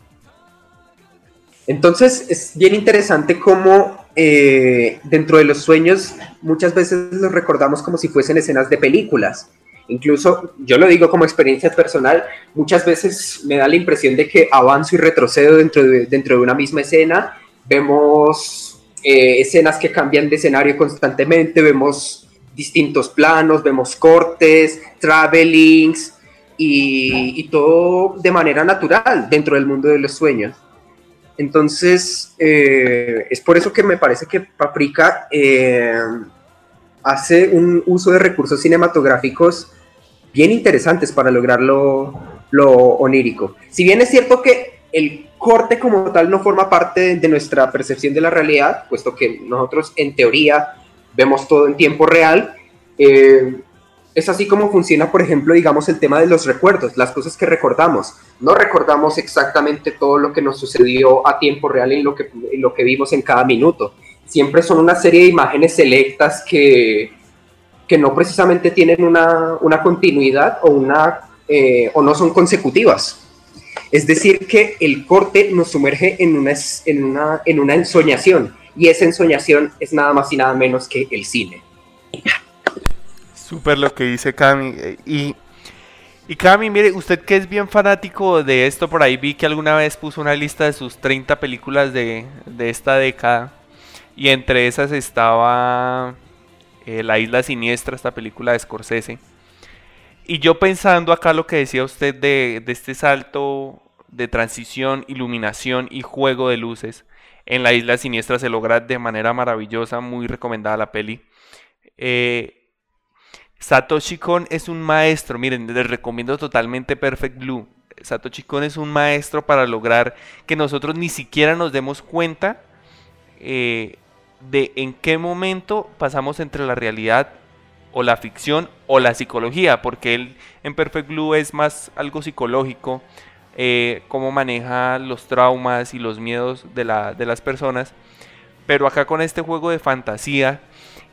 Entonces es bien interesante cómo eh, dentro de los sueños muchas veces los recordamos como si fuesen escenas de películas. Incluso, yo lo digo como experiencia personal, muchas veces me da la impresión de que avanzo y retrocedo dentro de, dentro de una misma escena. Vemos eh, escenas que cambian de escenario constantemente, vemos distintos planos, vemos cortes, travelings y, todo de manera natural dentro del mundo de los sueños. Entonces, eh, es por eso que me parece que Paprika eh, hace un uso de recursos cinematográficos bien interesantes para lograr lo, onírico. Si bien es cierto que el corte como tal no forma parte de nuestra percepción de la realidad, puesto que nosotros en teoría vemos todo en tiempo real, eh, es así como funciona, por ejemplo, digamos, el tema de los recuerdos, las cosas que recordamos. No recordamos exactamente todo lo que nos sucedió a tiempo real en lo que, lo que vimos en cada minuto, siempre son una serie de imágenes selectas que, que no precisamente tienen una, una continuidad o, una, eh, o no son consecutivas. Es decir, que el corte nos sumerge en una, en, una, en una ensoñación y esa ensoñación es nada más y nada menos que el cine. Súper lo que dice Cami. Y, y Cami, mire, usted que es bien fanático de esto, por ahí vi que alguna vez puso una lista de sus 30 películas de, de esta década. Y entre esas estaba eh, La Isla Siniestra, esta película de Scorsese. Y yo pensando acá lo que decía usted de, este salto de transición, iluminación y juego de luces, en La Isla Siniestra se logra de manera maravillosa, muy recomendada la peli. Eh, Satoshi Kon es un maestro, miren, les recomiendo totalmente Perfect Blue. Satoshi Kon es un maestro para lograr que nosotros ni siquiera nos demos cuenta eh, de en qué momento pasamos entre la realidad o la ficción o la psicología, porque él en Perfect Blue es más algo psicológico, eh, cómo maneja los traumas y los miedos de, la, de las personas, pero acá con este juego de fantasía,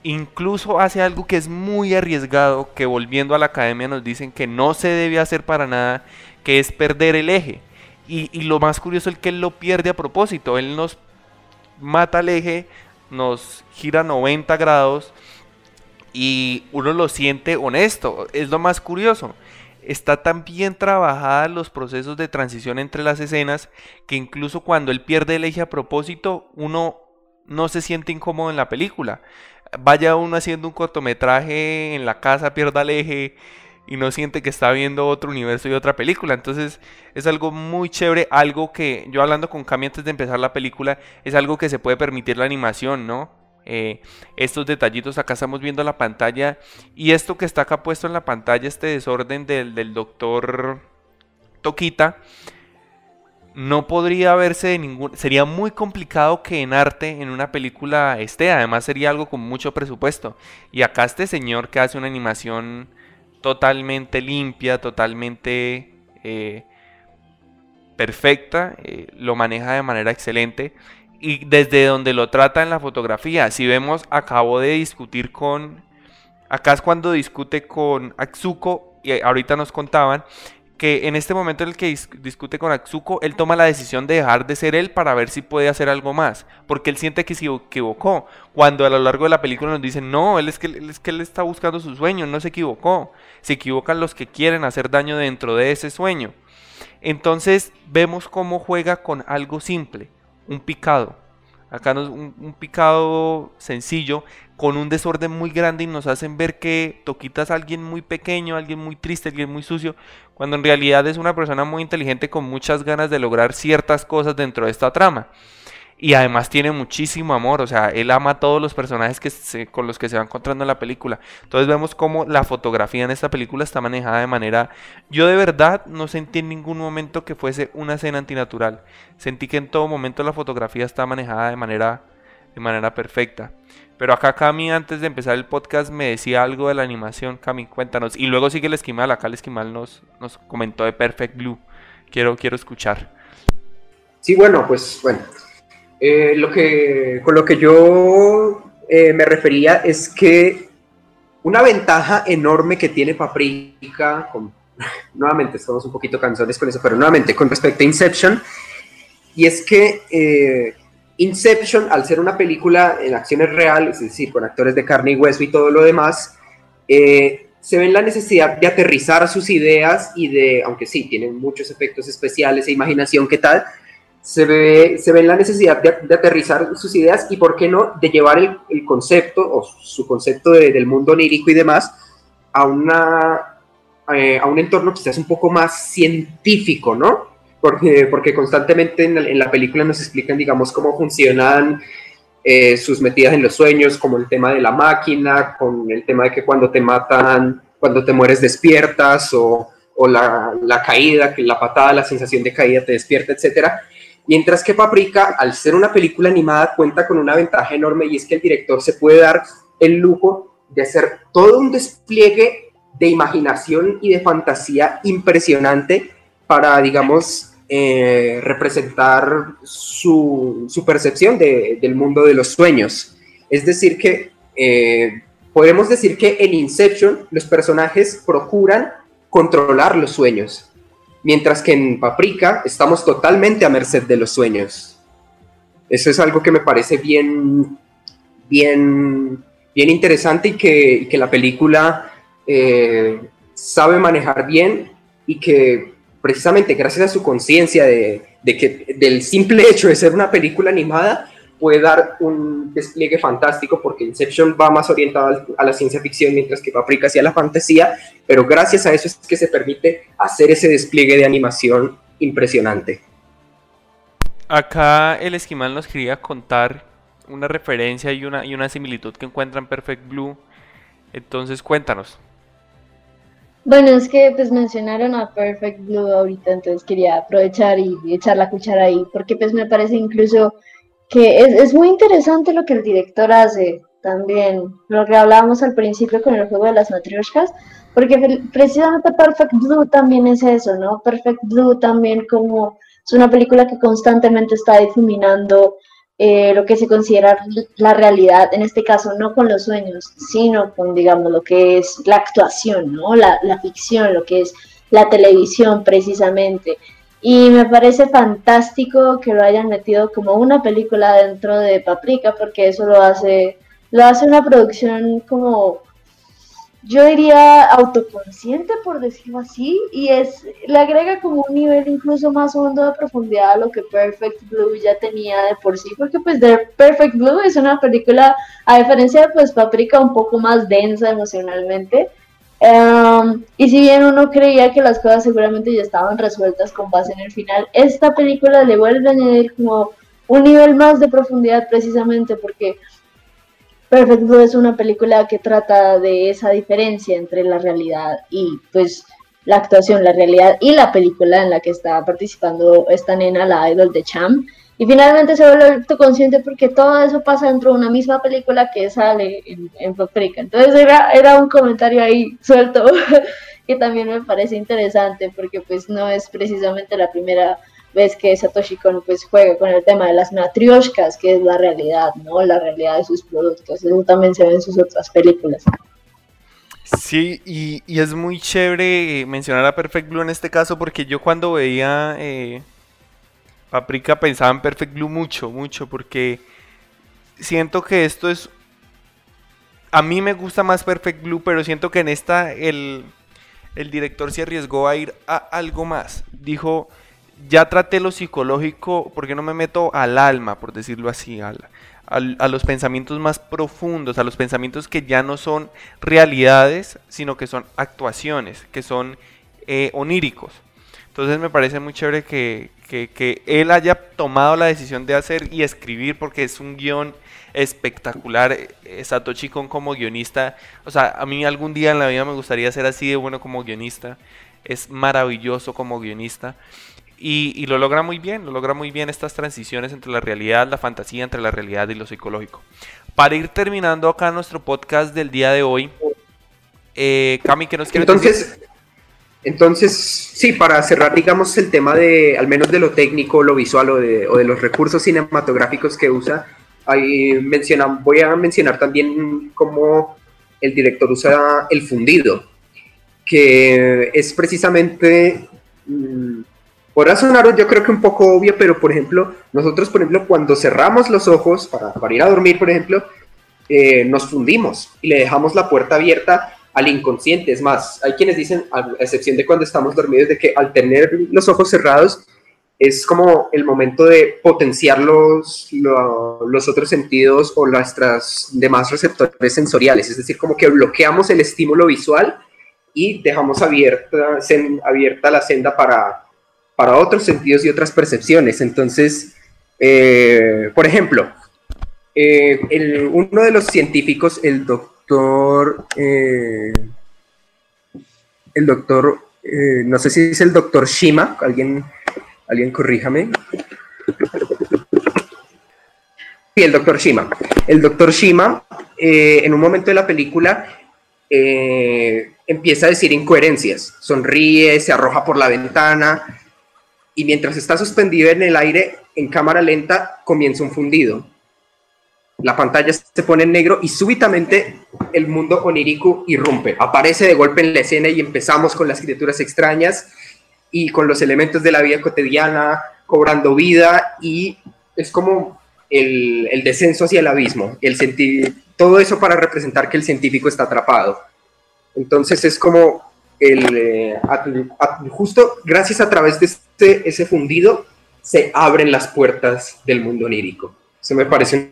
incluso hace algo que es muy arriesgado, que volviendo a la academia nos dicen que no se debe hacer para nada, que es perder el eje. Y, lo más curioso es que él lo pierde a propósito, él nos mata el eje nos gira 90 grados y uno lo siente honesto. Es lo más curioso. Está tan bien trabajada los procesos de transición entre las escenas que incluso cuando él pierde el eje a propósito, uno no se siente incómodo en la película. Vaya uno haciendo un cortometraje en la casa, pierda el eje, y no siente que está viendo otro universo y otra película. Entonces es algo muy chévere, algo que yo hablando con Cami antes de empezar la película, es algo que se puede permitir la animación, ¿no? Eh, estos detallitos acá estamos viendo la pantalla y esto que está acá puesto en la pantalla, este desorden del, del doctor Toquita, no podría verse de ningún... Sería muy complicado que en arte, en una película esté. Además sería algo con mucho presupuesto. Y acá este señor que hace una animación totalmente limpia, totalmente eh, perfecta, eh, lo maneja de manera excelente. Y desde donde lo trata en la fotografía, si vemos, acabo de discutir con, acá es cuando discute con Atsuko, y ahorita nos contaban que en este momento en el que discute con Atsuko, él toma la decisión de dejar de ser él para ver si puede hacer algo más, porque él siente que se equivocó, cuando a lo largo de la película nos dicen, no, él es que, él es que él está buscando su sueño, no se equivocó, se equivocan los que quieren hacer daño dentro de ese sueño. Entonces vemos cómo juega con algo simple, un picado. Acá nos, un, un, picado sencillo con un desorden muy grande y nos hacen ver que Toquita es alguien muy pequeño, alguien muy triste, alguien muy sucio, cuando en realidad es una persona muy inteligente con muchas ganas de lograr ciertas cosas dentro de esta trama. Y además tiene muchísimo amor, o sea, él ama a todos los personajes que con los que se va encontrando en la película. Entonces vemos cómo la fotografía en esta película está manejada de manera... Yo de verdad no sentí en ningún momento que fuese una escena antinatural. Sentí que en todo momento la fotografía está manejada de manera, de manera perfecta. Pero acá Cami, antes de empezar el podcast, me decía algo de la animación. Cami, cuéntanos. Y luego sigue el esquimal. Acá el esquimal nos, nos comentó de Perfect Blue. Quiero, quiero escuchar. Sí, bueno, pues bueno. Eh, lo que, con lo que yo eh, me refería es que una ventaja enorme que tiene Paprika, con, (laughs) nuevamente estamos un poquito cansados con eso, pero nuevamente con respecto a Inception, y es que eh, Inception, al ser una película en acciones reales, es decir, con actores de carne y hueso y todo lo demás, eh, se ven la necesidad de aterrizar sus ideas y de, aunque sí, tienen muchos efectos especiales e imaginación, ¿qué tal? Se ve, se ve la necesidad de, aterrizar sus ideas y, ¿por qué no?, de llevar el, concepto o su concepto del mundo onírico y demás a, una, eh, a un entorno quizás un poco más científico, ¿no? Porque, porque constantemente en la, película nos explican, digamos, cómo funcionan eh, sus metidas en los sueños, como el tema de la máquina, con el tema de que cuando te matan, cuando te mueres despiertas, o, o la, la, caída, la patada, la sensación de caída te despierta, etcétera. Mientras que Paprika, al ser una película animada, cuenta con una ventaja enorme y es que el director se puede dar el lujo de hacer todo un despliegue de imaginación y de fantasía impresionante para, digamos, eh, representar su, percepción del mundo de los sueños. Es decir, que eh, podemos decir que en Inception los personajes procuran controlar los sueños, mientras que en Paprika estamos totalmente a merced de los sueños. Eso es algo que me parece bien, bien, bien interesante y que, la película eh, sabe manejar bien y que precisamente gracias a su conciencia de, que del simple hecho de ser una película animada puede dar un despliegue fantástico porque Inception va más orientada a la ciencia ficción mientras que Paprika hacia la fantasía, pero gracias a eso es que se permite hacer ese despliegue de animación impresionante. Acá el esquimal nos quería contar una referencia y una, y una similitud que encuentra en Perfect Blue. Entonces cuéntanos. Bueno, es que pues mencionaron a Perfect Blue ahorita, entonces quería aprovechar y echar la cuchara ahí, porque pues me parece incluso que es, es muy interesante lo que el director hace también, lo que hablábamos al principio con el juego de las matrioshkas, porque precisamente Perfect Blue también es eso, ¿no? Perfect Blue también como es una película que constantemente está difuminando eh, lo que se considera la realidad, en este caso no con los sueños, sino con, digamos, lo que es la actuación, ¿no? La, la ficción, lo que es la televisión precisamente. Y me parece fantástico que lo hayan metido como una película dentro de Paprika, porque eso lo hace, lo hace una producción como yo diría autoconsciente, por decirlo así, y es le agrega como un nivel incluso más hondo de profundidad a lo que Perfect Blue ya tenía de por sí, porque pues The Perfect Blue es una película, a diferencia de pues Paprika, un poco más densa emocionalmente, um, y si bien uno creía que las cosas seguramente ya estaban resueltas con base en el final, esta película le vuelve a añadir como un nivel más de profundidad precisamente porque Perfect Blue es una película que trata de esa diferencia entre la realidad y pues la actuación, la realidad y la película en la que está participando esta nena, la idol de Cham. Y finalmente se vuelve consciente porque todo eso pasa dentro de una misma película que sale en, en Paprika. Entonces era, era un comentario ahí suelto (laughs) que también me parece interesante porque pues no es precisamente la primera ves que Satoshi Kon pues juega con el tema de las matrioshkas, que es la realidad, ¿no? La realidad de sus productos. Eso también se ve en sus otras películas. Sí, y, y es muy chévere mencionar a Perfect Blue en este caso porque yo cuando veía eh, Paprika pensaba en Perfect Blue mucho, mucho, porque siento que esto es... A mí me gusta más Perfect Blue, pero siento que en esta el, el director se arriesgó a ir a algo más. Dijo, ya traté lo psicológico, porque no me meto al alma, por decirlo así, a, a, los pensamientos más profundos, a los pensamientos que ya no son realidades, sino que son actuaciones, que son eh, oníricos. Entonces me parece muy chévere que, que, él haya tomado la decisión de hacer y escribir, porque es un guion espectacular. Eh, Satoshi Kon como guionista, o sea, a mí algún día en la vida me gustaría ser así de bueno como guionista. Es maravilloso como guionista. Y, lo logra muy bien, lo logra muy bien estas transiciones entre la realidad, la fantasía, entre la realidad y lo psicológico. Para ir terminando acá nuestro podcast del día de hoy, eh, Cami, ¿qué nos quieres entonces, decir? Entonces, sí, para cerrar, digamos, el tema de, al menos de lo técnico, lo visual o de, o de los recursos cinematográficos que usa, ahí menciona, voy a mencionar también cómo el director usa el fundido, que es precisamente... Mm, Podrá sonar yo creo que un poco obvio, pero por ejemplo, nosotros, por ejemplo, cuando cerramos los ojos para, para ir a dormir, por ejemplo, eh, nos fundimos y le dejamos la puerta abierta al inconsciente. Es más, hay quienes dicen, a excepción de cuando estamos dormidos, de que al tener los ojos cerrados es como el momento de potenciar los, los otros sentidos o nuestras demás receptores sensoriales. Es decir, como que bloqueamos el estímulo visual y dejamos abierta, abierta la senda para para otros sentidos y otras percepciones. Entonces, eh, por ejemplo, eh, uno de los científicos, el doctor, eh, el doctor, no sé si es el doctor Shima, alguien, alguien corríjame. Sí, el doctor Shima. El doctor Shima, en un momento de la película, empieza a decir incoherencias, sonríe, se arroja por la ventana, y mientras está suspendido en el aire en cámara lenta comienza un fundido. La pantalla se pone en negro y súbitamente el mundo onírico irrumpe. Aparece de golpe en la escena y empezamos con las criaturas extrañas y con los elementos de la vida cotidiana cobrando vida y es como el, el descenso hacia el abismo. El todo eso para representar que el científico está atrapado. Entonces es como el, eh, justo gracias a través de ese fundido se abren las puertas del mundo onírico. Eso me parece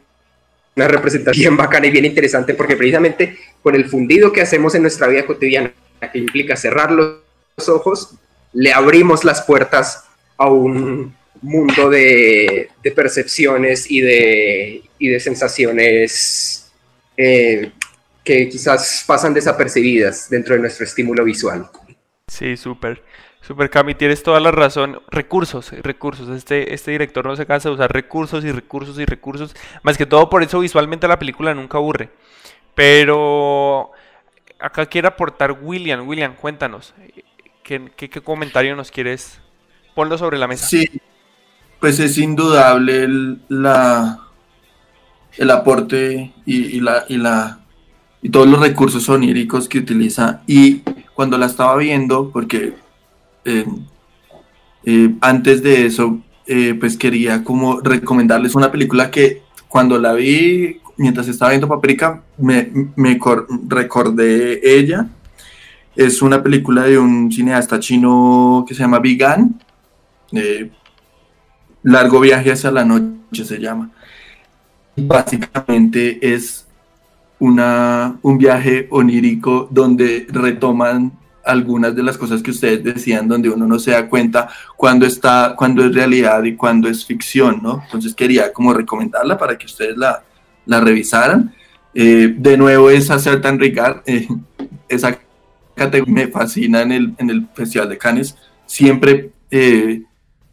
una representación bien bacana y bien interesante porque precisamente con el fundido que hacemos en nuestra vida cotidiana, que implica cerrar los ojos, le abrimos las puertas a un mundo de, percepciones y de, y de sensaciones eh, que quizás pasan desapercibidas dentro de nuestro estímulo visual. Sí, súper. Súper, Cami, tienes toda la razón. Recursos, recursos. Este, este director no se cansa de usar recursos y recursos y recursos. Más que todo por eso visualmente la película nunca aburre. Pero acá quiere aportar William. William, cuéntanos. ¿Qué, comentario nos quieres? Ponlo sobre la mesa. Sí, pues es indudable el, la, el aporte y, la, y la y todos los recursos oníricos que utiliza. Y cuando la estaba viendo, porque eh, eh, antes de eso, eh, pues quería como recomendarles una película que cuando la vi, mientras estaba viendo Paprika, me, recordé ella. Es una película de un cineasta chino que se llama Vigan. Largo viaje hacia la noche se llama. Básicamente es una, un viaje onírico donde retoman algunas de las cosas que ustedes decían, donde uno no se da cuenta cuando está, cuando es realidad y cuando es ficción, ¿no? Entonces quería como recomendarla para que ustedes la, la revisaran. Eh, de nuevo es hacer tan eh, esa categoría me fascina en el, en el Festival de Cannes, siempre eh,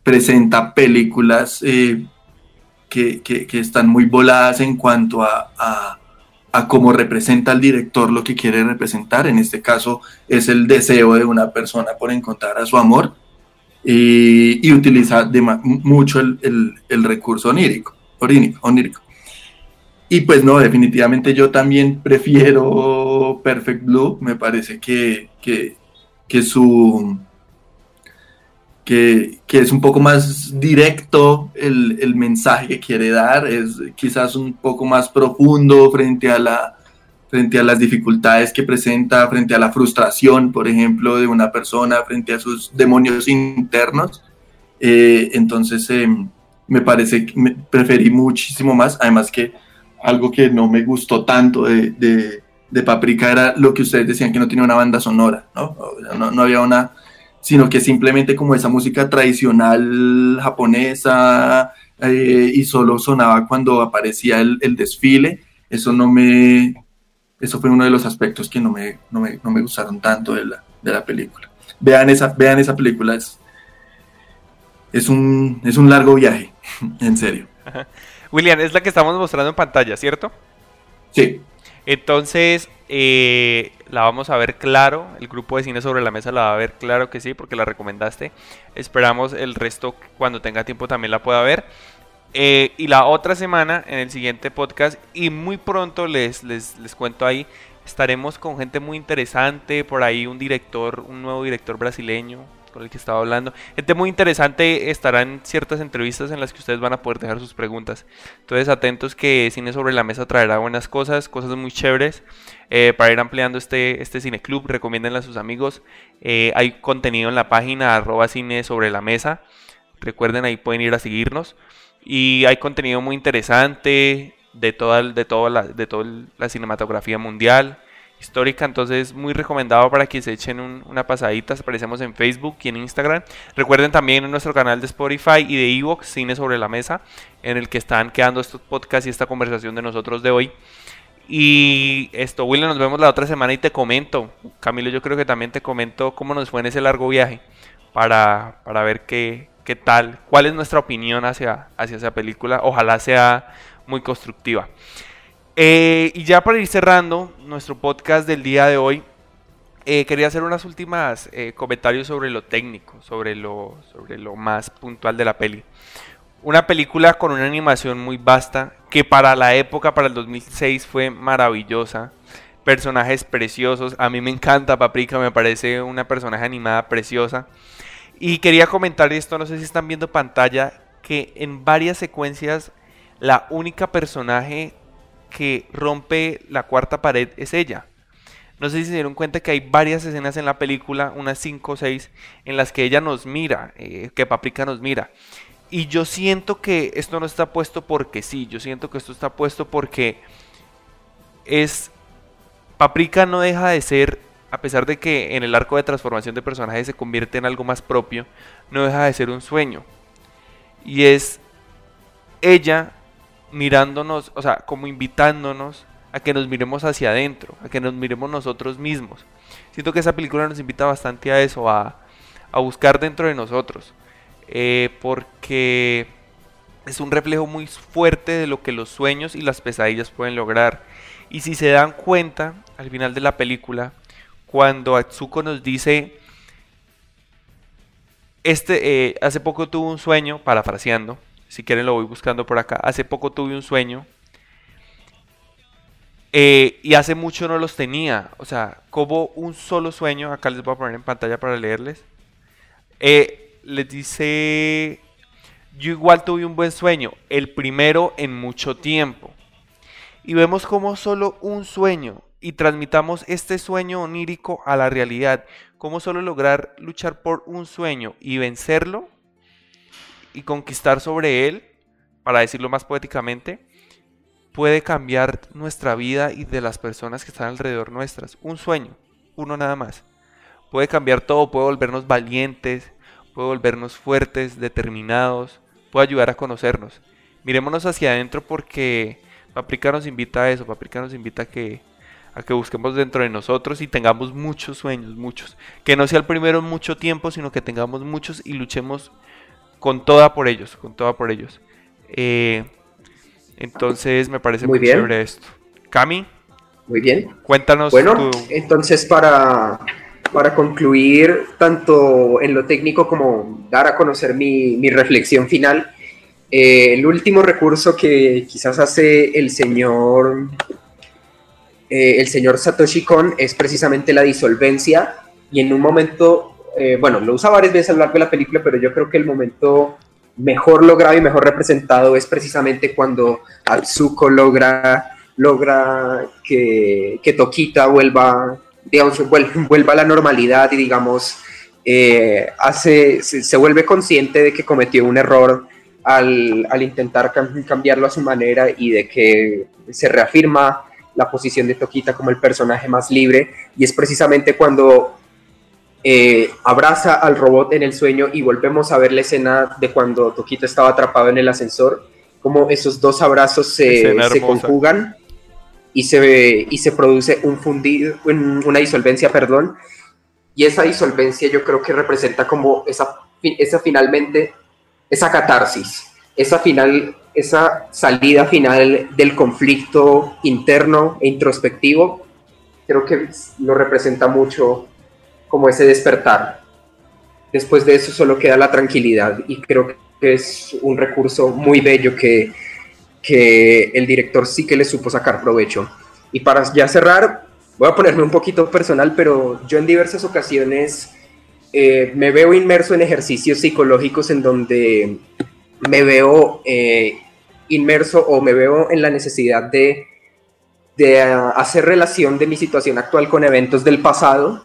presenta películas que, que, que, están muy voladas en cuanto a a cómo representa el director lo que quiere representar. En este caso es el deseo de una persona por encontrar a su amor y, utiliza mucho el, recurso onírico, onírico. y pues no, definitivamente yo también (laughs) prefiero Perfect Blue. Me parece que, que, que su. Que, que, es un poco más directo el, el, mensaje que quiere dar, es quizás un poco más profundo frente a, la, frente a las dificultades que presenta, frente a la frustración, por ejemplo, de una persona, frente a sus demonios internos. Eh, entonces, eh, me parece que me preferí muchísimo más, además que algo que no me gustó tanto de, de, de, Paprika era lo que ustedes decían que no tenía una banda sonora, ¿no? No, no había una, sino que simplemente como esa música tradicional japonesa eh, y solo sonaba cuando aparecía el, el, desfile, eso no me, eso fue uno de los aspectos que no me, no me, no me gustaron tanto de la, de la película. Vean esa, vean esa película, es, es, un, es un largo viaje, (laughs) en serio. (laughs) William, es la que estamos mostrando en pantalla, ¿cierto? Sí. Entonces, eh, la vamos a ver claro. El grupo de cine sobre la mesa la va a ver claro que sí, porque la recomendaste. Esperamos el resto, cuando tenga tiempo, también la pueda ver. Eh, y la otra semana, en el siguiente podcast, y muy pronto les, les, les cuento ahí, estaremos con gente muy interesante. Por ahí un director, un nuevo director brasileño, con el que estaba hablando. Gente muy interesante, estarán ciertas entrevistas en las que ustedes van a poder dejar sus preguntas. Entonces atentos que Cine sobre la Mesa traerá buenas cosas, cosas muy chéveres eh, para ir ampliando este, este cine club. Recomiéndenle a sus amigos. Eh, hay contenido en la página arroba cine sobre la mesa. Recuerden, ahí pueden ir a seguirnos. Y hay contenido muy interesante de toda, de toda, la, de toda la cinematografía mundial histórica, entonces muy recomendado para que se echen una pasadita, aparecemos en Facebook y en Instagram. Recuerden también en nuestro canal de Spotify y de Evox, Cine sobre la Mesa, en el que están quedando estos podcasts y esta conversación de nosotros de hoy. Y esto, William, nos vemos la otra semana y te comento, Camilo, yo creo que también te comento cómo nos fue en ese largo viaje para, para ver qué, qué tal, cuál es nuestra opinión hacia, hacia esa película. Ojalá sea muy constructiva. Eh, y ya para ir cerrando nuestro podcast del día de hoy, eh, quería hacer unas últimas eh, comentarios sobre lo técnico, sobre lo, sobre lo más puntual de la peli. Una película con una animación muy vasta, que para la época, para el 2006, fue maravillosa. Personajes preciosos. A mí me encanta Paprika, me parece una personaje animada preciosa. Y quería comentar esto, no sé si están viendo pantalla, que en varias secuencias la única personaje que rompe la cuarta pared es ella. No sé si se dieron cuenta que hay varias escenas en la película, unas 5 o 6, en las que ella nos mira, eh, que Paprika nos mira. Y yo siento que esto no está puesto porque sí, yo siento que esto está puesto porque es... Paprika no deja de ser, a pesar de que en el arco de transformación de personaje se convierte en algo más propio, no deja de ser un sueño. Y es ella mirándonos, o sea, como invitándonos a que nos miremos hacia adentro, a que nos miremos nosotros mismos. Siento que esa película nos invita bastante a eso, a, buscar dentro de nosotros, eh, porque es un reflejo muy fuerte de lo que los sueños y las pesadillas pueden lograr. Y si se dan cuenta, al final de la película, cuando Atsuko nos dice, este, eh, hace poco tuvo un sueño, parafraseando, si quieren lo voy buscando por acá. Hace poco tuve un sueño. Eh, y hace mucho no los tenía. O sea, como un solo sueño. Acá les voy a poner en pantalla para leerles. Eh, les dice, yo igual tuve un buen sueño. El primero en mucho tiempo. Y vemos como solo un sueño. Y transmitamos este sueño onírico a la realidad. Cómo solo lograr luchar por un sueño y vencerlo y conquistar sobre él, para decirlo más poéticamente, puede cambiar nuestra vida y de las personas que están alrededor nuestras. Un sueño, uno nada más. Puede cambiar todo, puede volvernos valientes, puede volvernos fuertes, determinados, puede ayudar a conocernos. Miremonos hacia adentro porque Paprika nos invita a eso, Paprika nos invita que, a que busquemos dentro de nosotros y tengamos muchos sueños, muchos. Que no sea el primero en mucho tiempo, sino que tengamos muchos y luchemos con toda por ellos, con toda por ellos. Eh, entonces me parece muy, bien. chévere esto. Cami. Muy bien. Cuéntanos. Bueno, entonces para, para concluir, tanto en lo técnico como dar a conocer mi, reflexión final, Eh, el último recurso que quizás hace el señor, eh, el señor Satoshi Kon es precisamente la disolvencia y en un momento, eh, bueno, lo usa varias veces a lo largo de la película, pero yo creo que el momento mejor logrado y mejor representado es precisamente cuando Atsuko logra, logra que, Tokita vuelva, digamos, (laughs) vuelva a la normalidad y digamos, hace, se, vuelve consciente de que cometió un error al, al intentar cambiarlo a su manera y de que se reafirma la posición de Tokita como el personaje más libre. Y es precisamente cuando eh, abraza al robot en el sueño y volvemos a ver la escena de cuando Tokita estaba atrapado en el ascensor, como esos dos abrazos se, se conjugan y se, y se produce un fundido, una disolvencia, perdón, y esa disolvencia yo creo que representa como esa, esa finalmente esa catarsis, esa final, esa salida final del conflicto interno e introspectivo, creo que lo representa mucho como ese despertar. Después de eso solo queda la tranquilidad y creo que es un recurso muy bello que, que el director sí que le supo sacar provecho. Y para ya cerrar, voy a ponerme un poquito personal, pero yo en diversas ocasiones eh, me veo inmerso en ejercicios psicológicos en donde me veo eh, inmerso o me veo en la necesidad de, de hacer relación de mi situación actual con eventos del pasado.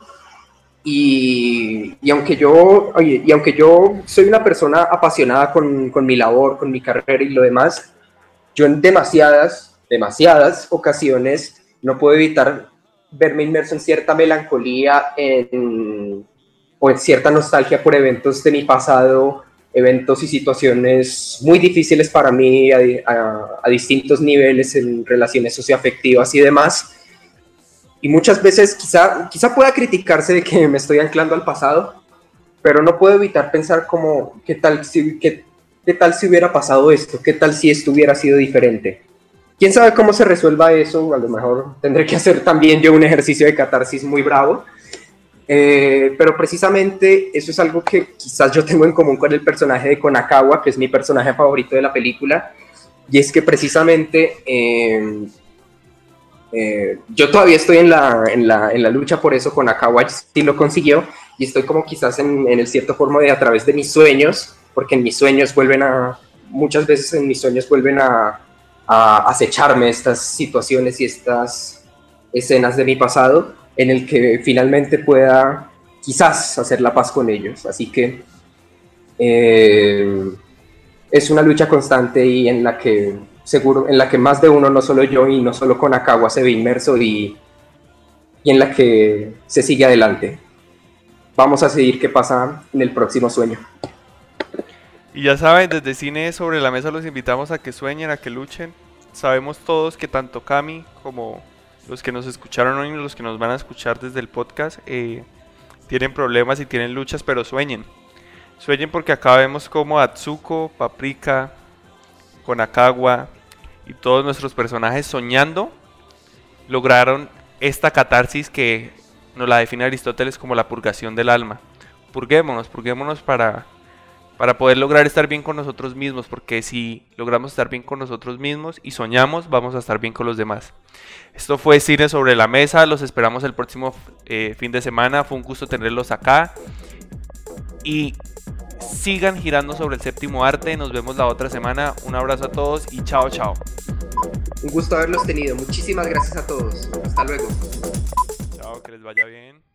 Y, y aunque yo, oye, y aunque yo soy una persona apasionada con, con mi labor, con mi carrera y lo demás, yo en demasiadas, demasiadas ocasiones no puedo evitar verme inmerso en cierta melancolía, en, o en cierta nostalgia por eventos de mi pasado, eventos y situaciones muy difíciles para mí a, a, distintos niveles en relaciones socioafectivas y demás. Y muchas veces quizá, quizá pueda criticarse de que me estoy anclando al pasado, pero no puedo evitar pensar como, ¿qué tal si, qué, qué tal si hubiera pasado esto? ¿Qué tal si esto hubiera sido diferente? ¿Quién sabe cómo se resuelva eso? A lo mejor tendré que hacer también yo un ejercicio de catarsis muy bravo, eh, pero precisamente eso es algo que quizás yo tengo en común con el personaje de Konakawa, que es mi personaje favorito de la película, y es que precisamente eh, eh, yo todavía estoy en la, en, la, en la, lucha por eso, Konakawa sí lo consiguió, y estoy como quizás en, en el cierto forma de a través de mis sueños, porque en mis sueños vuelven a, muchas veces en mis sueños vuelven a, a acecharme estas situaciones y estas escenas de mi pasado, en el que finalmente pueda quizás hacer la paz con ellos. Así que eh, es una lucha constante y en la que seguro, en la que más de uno, no solo yo y no solo con Acagua se ve inmerso y, y en la que se sigue adelante. Vamos a seguir qué pasa en el próximo sueño. Y ya saben, desde Cine sobre la Mesa los invitamos a que sueñen, a que luchen. Sabemos todos que tanto Cami como los que nos escucharon hoy los que nos van a escuchar desde el podcast eh, tienen problemas y tienen luchas, pero sueñen. Sueñen porque acá vemos como Atsuko, Paprika, Konakawa y todos nuestros personajes soñando lograron esta catarsis que nos la define Aristóteles como la purgación del alma. Purguémonos, purguémonos para para poder lograr estar bien con nosotros mismos, porque si logramos estar bien con nosotros mismos y soñamos, vamos a estar bien con los demás. Esto fue Cine sobre la Mesa, los esperamos el próximo eh, fin de semana, fue un gusto tenerlos acá y sigan girando sobre el séptimo arte, nos vemos la otra semana, un abrazo a todos y chao chao. Un gusto haberlos tenido, muchísimas gracias a todos, hasta luego. Chao, que les vaya bien.